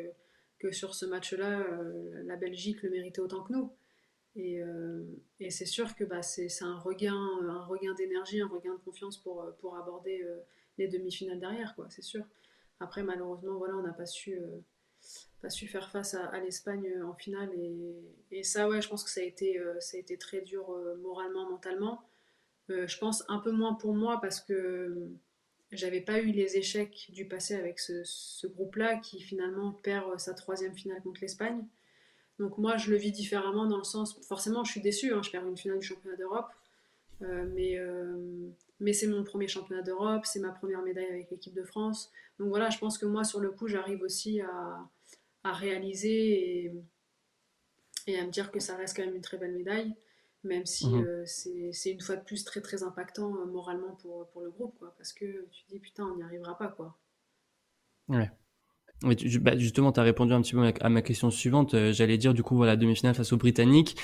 que sur ce match-là, euh, la Belgique le méritait autant que nous. Et, euh, et c'est sûr que bah, c'est un regain, un regain d'énergie, un regain de confiance pour, pour aborder euh, les demi-finales derrière, c'est sûr. Après, malheureusement, voilà, on n'a pas su, faire face à, l'Espagne en finale. Et, ça, ouais, je pense que ça a été, très dur moralement, mentalement. je pense un peu moins pour moi parce que j'avais pas eu les échecs du passé avec ce, groupe-là qui finalement perd euh, sa troisième finale contre l'Espagne. Donc moi, je le vis différemment dans le sens, forcément, je suis déçue, hein, je perds une finale du championnat d'Europe, euh, mais, euh, mais c'est mon premier championnat d'Europe, c'est ma première médaille avec l'équipe de France. Donc voilà, je pense que moi, sur le coup, j'arrive aussi à, à réaliser et, et, à me dire que ça reste quand même une très belle médaille même si mhm. euh, c'est une fois de plus très très impactant moralement pour, pour le groupe, quoi, parce que tu te dis putain, on n'y arrivera pas, quoi. Ouais. Bah, justement, tu as répondu un petit peu à ma question suivante. Euh, j'allais dire, du coup, voilà, demi-finale face aux Britanniques.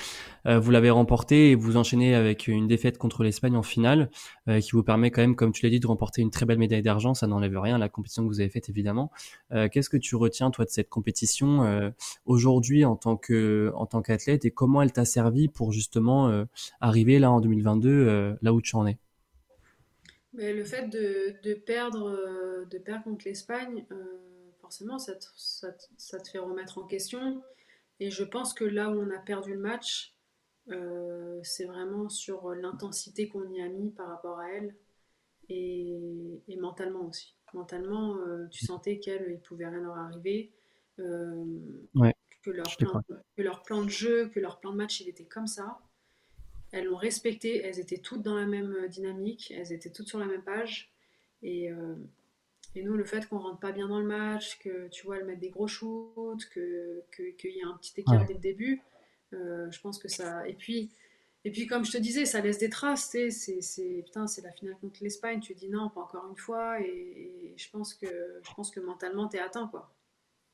Euh, vous l'avez remporté et vous enchaînez avec une défaite contre l'Espagne en finale, euh, qui vous permet quand même, comme tu l'as dit, de remporter une très belle médaille d'argent. Ça n'enlève rien à la compétition que vous avez faite, évidemment. Qu'est-ce que tu retiens, toi, de cette compétition aujourd'hui en tant qu'athlète et comment elle t'a servi pour justement arriver là en 2022, là où tu en es? Mais Le fait de perdre, de perdre contre l'Espagne forcément, ça te, fait remettre en question. Et je pense que là où on a perdu le match, euh, c'est vraiment sur l'intensité qu'on y a mis par rapport à elle et, mentalement aussi. Mentalement, euh, tu sentais qu'elle, il pouvait rien leur arriver. Euh, que, leur plan, que leur plan de jeu, que leur plan de match, il était comme ça. Elles l'ont respecté, elles étaient toutes dans la même dynamique, elles étaient toutes sur la même page. Et, et nous, le fait qu'on rentre pas bien dans le match, que tu vois, elle met des gros shoots, qu'il que, qu'il y a un petit écart dès le début, euh, je pense que ça. Et puis, et puis, comme je te disais, ça laisse des traces. C'est, c'est, putain, c'est la finale contre l'Espagne. Tu dis non, pas encore une fois. Et, je pense que, je pense que mentalement, t'es atteint, quoi.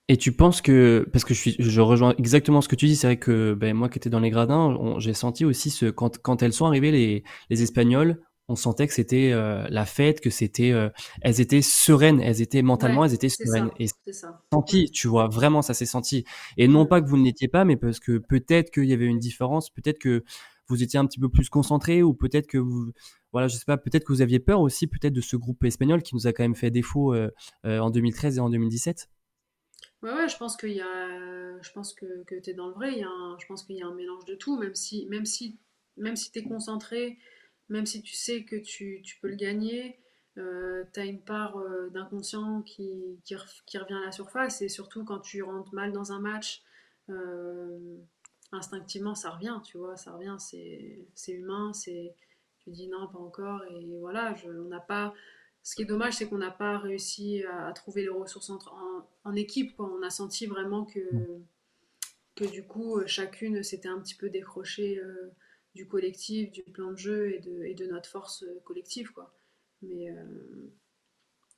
Et tu penses que, parce que je, suis, je rejoins exactement ce que tu dis, c'est vrai que ben, moi qui étais dans les gradins, j'ai senti aussi ce, quand, quand elles sont arrivées, les, les Espagnols, on sentait que c'était euh, la fête, que c'était, euh, elles étaient sereines, elles étaient mentalement, elles étaient sereines. et c'est ça. Senti, tu vois, vraiment, ça s'est senti. Et non pas que vous ne l'étiez pas, mais parce que peut-être qu'il y avait une différence, peut-être que vous étiez un petit peu plus concentré, ou peut-être que vous, voilà, je sais pas, peut-être que vous aviez peur aussi, peut-être de ce groupe espagnol qui nous a quand même fait défaut euh, en 2013 et en 2017. Ouais, ouais, je pense qu'il y a, je pense que, que tu es dans le vrai. Il y a je pense qu'il y a un mélange de tout, même si, même si, même si tu es concentré même si tu sais que tu, peux le gagner, euh, tu as une part euh, d'inconscient qui, qui, revient à la surface. Et surtout, quand tu rentres mal dans un match, euh, instinctivement, ça revient, tu vois, ça revient, c'est humain, c'est tu dis non, pas encore. Et voilà, je, on n'a pas. Ce qui est dommage, c'est qu'on n'a pas réussi à, trouver les ressources en, en, équipe. On a senti vraiment que, que du coup, chacune s'était un petit peu décrochée du collectif, du plan de jeu et de, et de notre force euh, collective. Quoi. Mais, euh,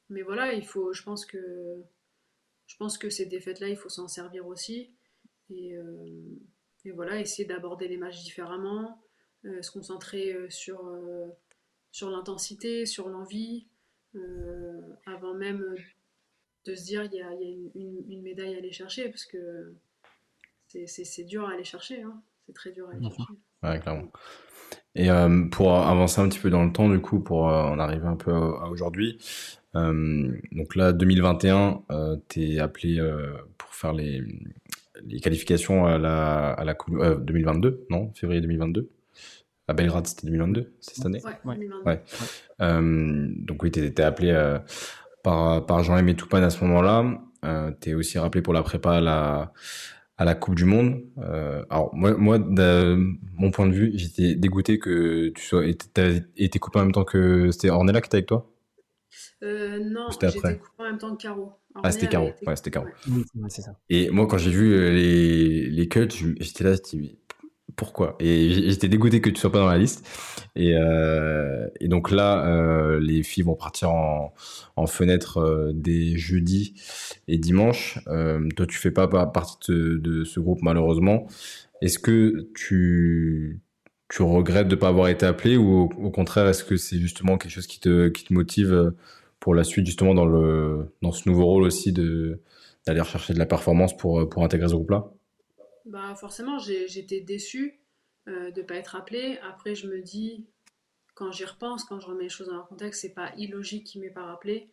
mais voilà, il faut, je pense que, je pense que ces défaites-là, il faut s'en servir aussi. Et, euh, et voilà, essayer d'aborder les matchs différemment, se concentrer sur, sur l'intensité, sur l'envie, avant même de se dire il y a, y a une, une, médaille à aller chercher, parce que c'est dur à aller chercher. Hein. C'est très dur à aller chercher. Ouais, clairement. Et euh, pour avancer un petit peu dans le temps, du coup, pour euh, en arriver un peu à, aujourd'hui, euh, donc là, 2021, tu es appelé pour faire les, les qualifications à la, à la Coupe 2022, non Février 2022 à Belgrade, c'était 2022, c'est cette année? Ouais, ouais. donc oui, tu étais appelé par, par Jean-Aimé Toupane à ce moment-là. tu es aussi rappelé pour la prépa à la, à la Coupe du Monde. Euh, alors moi, moi de mon point de vue, j'étais dégoûté que tu sois été coupé en même temps que c'était Ornella qui était avec toi? Euh, non, j'étais coupé en même temps que Caro. ah c'était Caro, ouais c'était Caro. c'est ça. Et moi quand j'ai vu euh, les les cuts, j'étais là, pourquoi Et j'étais dégoûté que tu sois pas dans la liste. Et, euh, donc là, euh, les filles vont partir en, en fenêtre euh, dès jeudi et dimanche. Euh, toi, tu fais pas partie de, ce groupe malheureusement. Est-ce que tu regrettes de pas avoir été appelé ou au, contraire, est-ce que c'est justement quelque chose qui te motive pour la suite justement dans le dans ce nouveau rôle aussi d'aller rechercher de la performance pour pour intégrer ce groupe-là? Bah forcément, j'étais déçue euh, de ne pas être appelée. Après, je me dis, quand j'y repense, quand je remets les choses dans leur contexte, c'est pas illogique qu'il m'ait pas rappelé,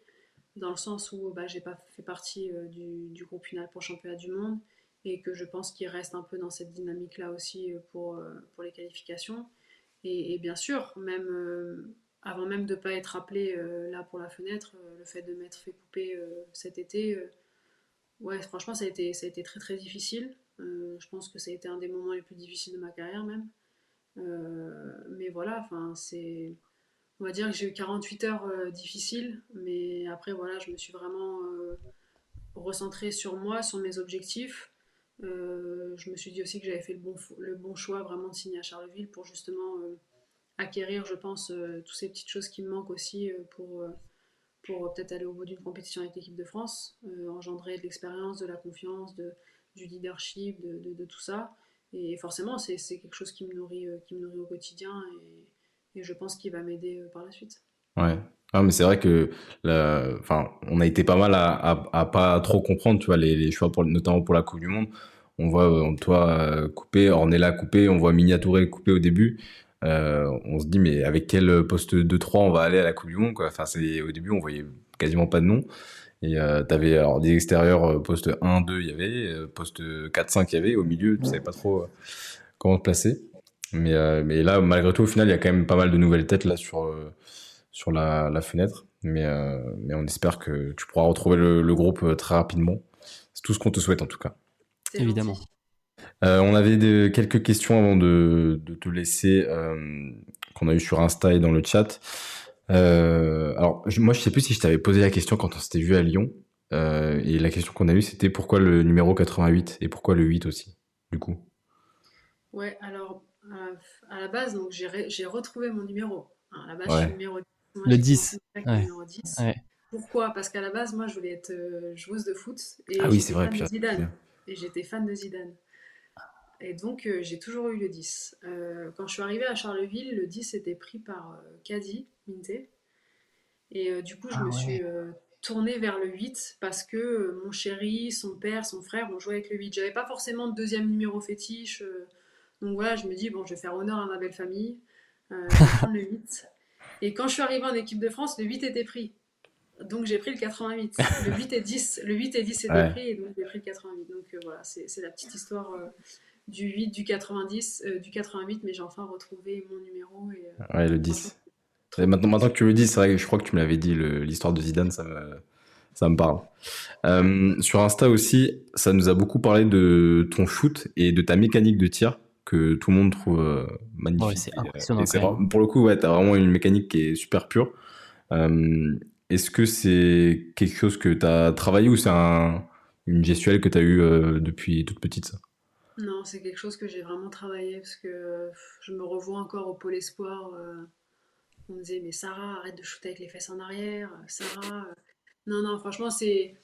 dans le sens où bah, j'ai pas fait partie euh, du, groupe final pour championnat du monde et que je pense qu'il reste un peu dans cette dynamique-là aussi euh, pour, pour les qualifications. Et, bien sûr, même avant même de ne pas être appelé là pour la fenêtre, le fait de m'être fait couper cet été, ouais, franchement, ça a, été, ça a été très très difficile. Euh, je pense que ça a été un des moments les plus difficiles de ma carrière même. Euh, mais voilà, enfin c'est on va dire que j'ai eu 48 heures euh, difficiles, mais après voilà, je me suis vraiment recentrée sur moi, sur mes objectifs. je me suis dit aussi que j'avais fait le bon, le bon choix vraiment de signer à Charleville pour justement acquérir, je pense, toutes ces petites choses qui me manquent aussi pour, pour peut-être aller au bout d'une compétition avec l'équipe de France, engendrer de l'expérience, de la confiance, de, du leadership, de, de, tout ça. Et forcément, c'est quelque chose qui me nourrit, euh, qui me nourrit au quotidien et, je pense qu'il va m'aider euh, par la suite. Ouais. Ah, mais c'est vrai que, on a été pas mal à, à, pas trop comprendre, tu vois, les, choix, pour, notamment pour la Coupe du Monde. On voit euh, toi couper, Ornella couper, on voit Miniatouré couper au début. on se dit, mais avec quel poste 2-3 on va aller à la Coupe du Monde, au début, on voyait quasiment pas de nom. Et euh, t'avais alors des extérieurs euh, poste 1, 2, il y avait, euh, poste 4, 5, il y avait, au milieu, tu savais pas trop euh, comment te placer. Mais, mais là, malgré tout, au final, il y a quand même pas mal de nouvelles têtes là sur, sur la, la fenêtre. Mais, mais on espère que tu pourras retrouver le, le groupe très rapidement. C'est tout ce qu'on te souhaite en tout cas. Évidemment. Euh, on avait de, quelques questions avant de, de te laisser, qu'on a eu sur Insta et dans le chat. Euh, alors, moi, je sais plus si je t'avais posé la question quand on s'était vu à Lyon. Euh, et la question qu'on a eue, c'était pourquoi le numéro 88 et pourquoi le 8 aussi, du coup? Ouais, alors, euh, à la base, donc j'ai retrouvé mon numéro. à la base, je suis numéro 10. le 10. Numéro 10. Pourquoi? Parce qu'à la base, moi, je voulais être joueuse de foot. Et ah oui, c'est vrai. De Zidane. Et j'étais fan de Zidane. Et donc, j'ai toujours eu le 10. quand je suis arrivée à Charleville, le 10 était pris par Caddy, Minté. Et du coup, je ah me suis tournée vers le 8 parce que mon chéri, son père, son frère ont joué avec le 8. J'avais pas forcément de deuxième numéro fétiche. donc voilà, je me dis, bon, je vais faire honneur à ma belle famille. je vais prendre le 8. Et quand je suis arrivée en équipe de France, le 8 était pris. Donc j'ai pris le 88. Le 8 et 10, le 8 et 10 étaient pris et donc j'ai pris le 88. Donc euh, voilà, c'est la petite histoire euh, du 8, du 90, euh, du 88, mais j'ai enfin retrouvé mon numéro. Et, ouais, le 10. Maintenant, maintenant que tu le dis, c'est vrai que je crois que tu me l'avais dit, l'histoire de Zidane, ça me, ça me parle. sur Insta aussi, ça nous a beaucoup parlé de ton shoot et de ta mécanique de tir que tout le monde trouve magnifique. c'est impressionnant. pour le coup, ouais, tu as vraiment une mécanique qui est super pure. Est-ce que c'est quelque chose que tu as travaillé ou c'est une gestuelle que tu as eue euh, depuis toute petite ça? Non, c'est quelque chose que j'ai vraiment travaillé parce que je me revois encore au pôle espoir. Euh, on me disait, mais Sarah, arrête de shooter avec les fesses en arrière. Sarah. Euh. Non, non, franchement, c'est.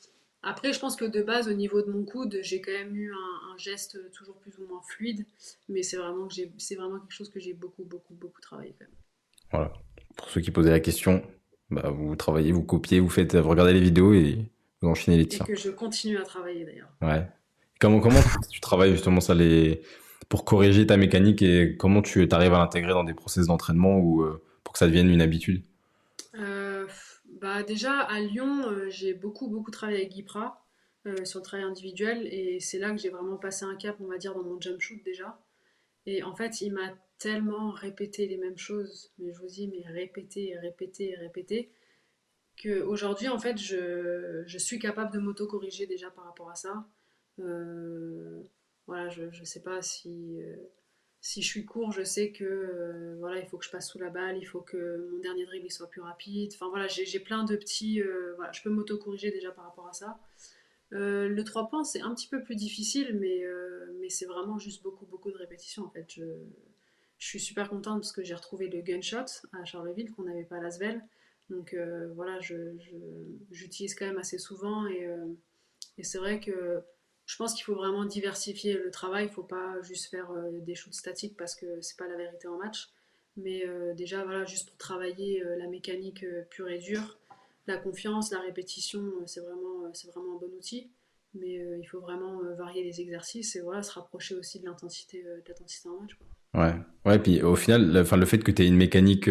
Après, je pense que de base, au niveau de mon coude, j'ai quand même eu un, geste toujours plus ou moins fluide, mais c'est vraiment, vraiment quelque chose que j'ai beaucoup, beaucoup, beaucoup travaillé quand même. Voilà. Pour ceux qui posaient la question, bah, vous travaillez, vous copiez, vous faites, vous regardez les vidéos et vous enchaînez les tirs. Et que je continue à travailler d'ailleurs. Ouais. Comment, comment tu travailles justement ça les... pour corriger ta mécanique et comment tu arrives à l'intégrer dans des process d'entraînement ou euh, pour que ça devienne une habitude? Euh, bah Déjà à Lyon, euh, j'ai beaucoup, beaucoup travaillé avec Guipra sur le travail individuel et c'est là que j'ai vraiment passé un cap, on va dire, dans mon jump shoot déjà. Et en fait, il m'a tellement répété les mêmes choses, mais je vous dis, mais répéter, répéter, répéter, qu'aujourd'hui, en fait, je, je, suis capable de m'auto-corriger déjà par rapport à ça. Euh, voilà, je ne sais pas si, euh, si je suis court, je sais que euh, voilà, il faut que je passe sous la balle, il faut que mon dernier dribble soit plus rapide. Enfin voilà, j'ai plein de petits. voilà, je peux m'auto-corriger déjà par rapport à ça. Le 3 points, c'est un petit peu plus difficile, mais, mais c'est vraiment juste beaucoup, beaucoup de répétitions. En fait, je, je suis super contente parce que j'ai retrouvé le gunshot à Charleville qu'on n'avait pas à Lasvel. Donc voilà, j'utilise quand même assez souvent et, et c'est vrai que je pense qu'il faut vraiment diversifier le travail. Il ne faut pas juste faire des shoots statiques parce que c'est pas la vérité en match. Mais déjà, voilà, juste pour travailler la mécanique pure et dure, la confiance, la répétition, euh, c'est vraiment, euh, c'est vraiment un bon outil. Mais euh, il faut vraiment varier les exercices et voilà, se rapprocher aussi de l'intensité, en match. Ouais, ouais, puis au final, le, le fait que tu aies une mécanique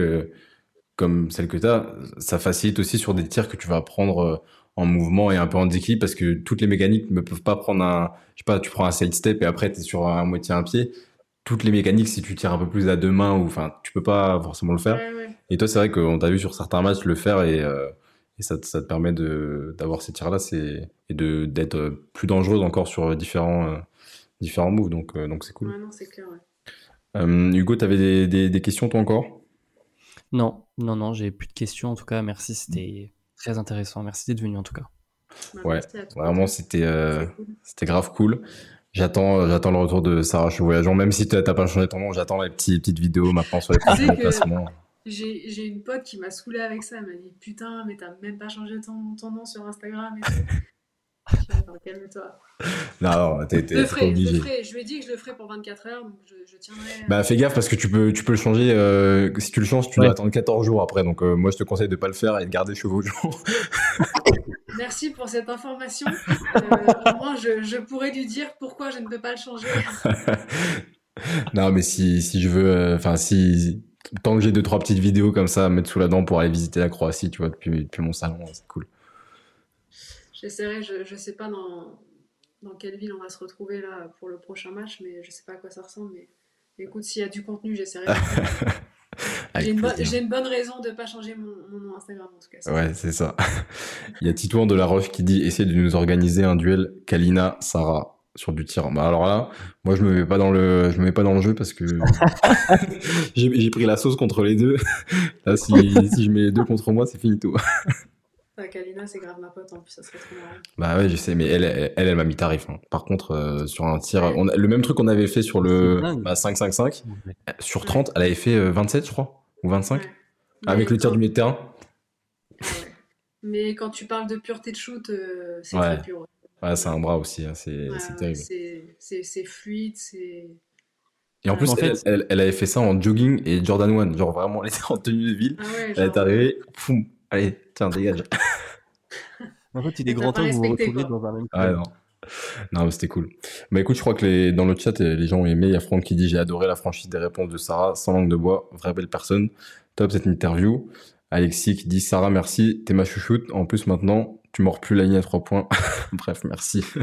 comme celle que tu as, ça facilite aussi sur des tirs que tu vas prendre en mouvement et un peu en déclic parce que toutes les mécaniques ne peuvent pas prendre un. Je sais pas, tu prends un side step et après tu es sur un moitié un pied. Toutes les mécaniques, si tu tires un peu plus à deux mains, ou enfin, tu peux pas forcément le faire. Et toi, c'est vrai qu'on t'a vu sur certains matchs le faire et et ça, ça te permet d'avoir ces tirs-là et d'être plus dangereuse encore sur différents, euh, différents moves. Donc, euh, donc c'est cool. Ouais, non, c'est clair, ouais. Euh, Hugo, tu avais des, des, des, questions, toi, encore? Non, non, non, j'ai plus de questions. En tout cas, merci, c'était très intéressant. Merci d'être venu, en tout cas. Bah, ouais, vraiment, c'était c'était grave cool. J'attends, j'attends le retour de Sarah Je Voyageant, même si tu n'as pas changé ton nom, j'attends les petites, petites vidéos maintenant sur les placements. J'ai une pote qui m'a saoulé avec ça. Elle m'a dit Putain, mais t'as même pas changé ton, ton nom sur Instagram et tout. Calme-toi. Non, t'es obligé. Je, je lui ai dit que je le ferais pour 24 heures, donc je, je tiendrai. Euh, bah, fais gaffe parce que tu peux, tu peux le changer. Euh, si tu le changes, tu dois attendre 14 jours après. Donc, euh, moi, je te conseille de pas le faire et de garder chevaux jours. Merci pour cette information. au moins, je, je, pourrais lui dire pourquoi je ne peux pas le changer. non, mais si, si je veux. Enfin, si tant que j'ai deux trois petites vidéos comme ça à mettre sous la dent pour aller visiter la Croatie, tu vois, depuis, depuis mon salon, c'est cool. J'essaierai, je, je sais pas dans, dans quelle ville on va se retrouver là pour le prochain match, mais je sais pas à quoi ça ressemble. Mais écoute, s'il y a du contenu, j'essaierai. j'ai une, une, bonne raison de pas changer mon, mon, nom Instagram en tout cas. Ouais, c'est ça. Il y a Titouan de la Roche qui dit essayer de nous organiser un duel Kalina Sarah sur du tir. Bah alors là, moi je me mets pas dans le, je me mets pas dans le jeu parce que j'ai pris la sauce contre les deux. Là, si, si je mets les deux contre moi, c'est finito. Bah, Kalina, c'est grave ma pote, en plus, ça serait trop marrant. Bah ouais, je sais, mais elle, elle, elle, m'a mis tarif. Hein. Par contre, euh, sur un tir, on le même truc qu'on avait fait sur le bah, 5-5-5, sur 30, elle avait fait 27, euh, je crois, ou 25, avec le tir du milieu terrain. Mais quand tu parles de pureté de shoot, euh, c'est très pur. Ouais, c'est un bras aussi, hein, c'est terrible. C'est fluide, c'est. Et en plus, en fait, elle, elle, avait fait ça en jogging et Jordan One. Genre vraiment, elle était en tenue de ville. Ah elle est arrivée, poum, allez, tiens, dégage. en fait, il est grand temps que vous vous retrouviez dans un même club. Ouais, non. Non, mais c'était cool. Bah écoute, je crois que les, dans le chat, les gens ont aimé. Il y a Franck qui dit J'ai adoré la franchise des réponses de Sarah, sans langue de bois, vraie belle personne. Top cette interview. Alexis qui dit Sarah, merci, t'es ma chouchoute. En plus, maintenant, tu mords plus la ligne à trois points. Bref, merci.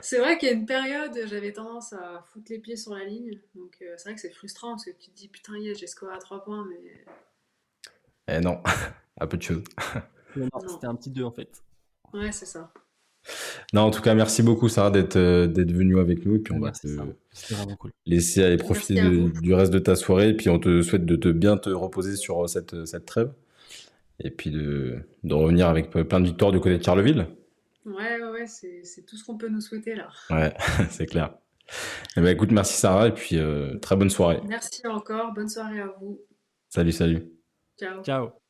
C'est vrai qu'il y a une période, j'avais tendance à foutre les pieds sur la ligne. Donc euh, c'est vrai que c'est frustrant parce que tu te dis putain, j'ai scoré à 3 points, mais. Eh non, à peu de choses. c'était un petit 2 en fait. Ouais, c'est ça. Non, en tout cas, merci beaucoup Sarah d'être euh, d'être venue avec nous et puis on va te laisser aller profiter du reste de ta soirée et puis on te souhaite de te bien te reposer sur cette, cette trêve et puis de, de revenir avec plein de victoires du côté de Charleville. Ouais, ouais, c'est tout ce qu'on peut nous souhaiter là. Ouais, c'est clair. Eh ben, écoute, merci Sarah et puis euh, très bonne soirée. Merci encore, bonne soirée à vous. Salut, salut. Ciao. Ciao.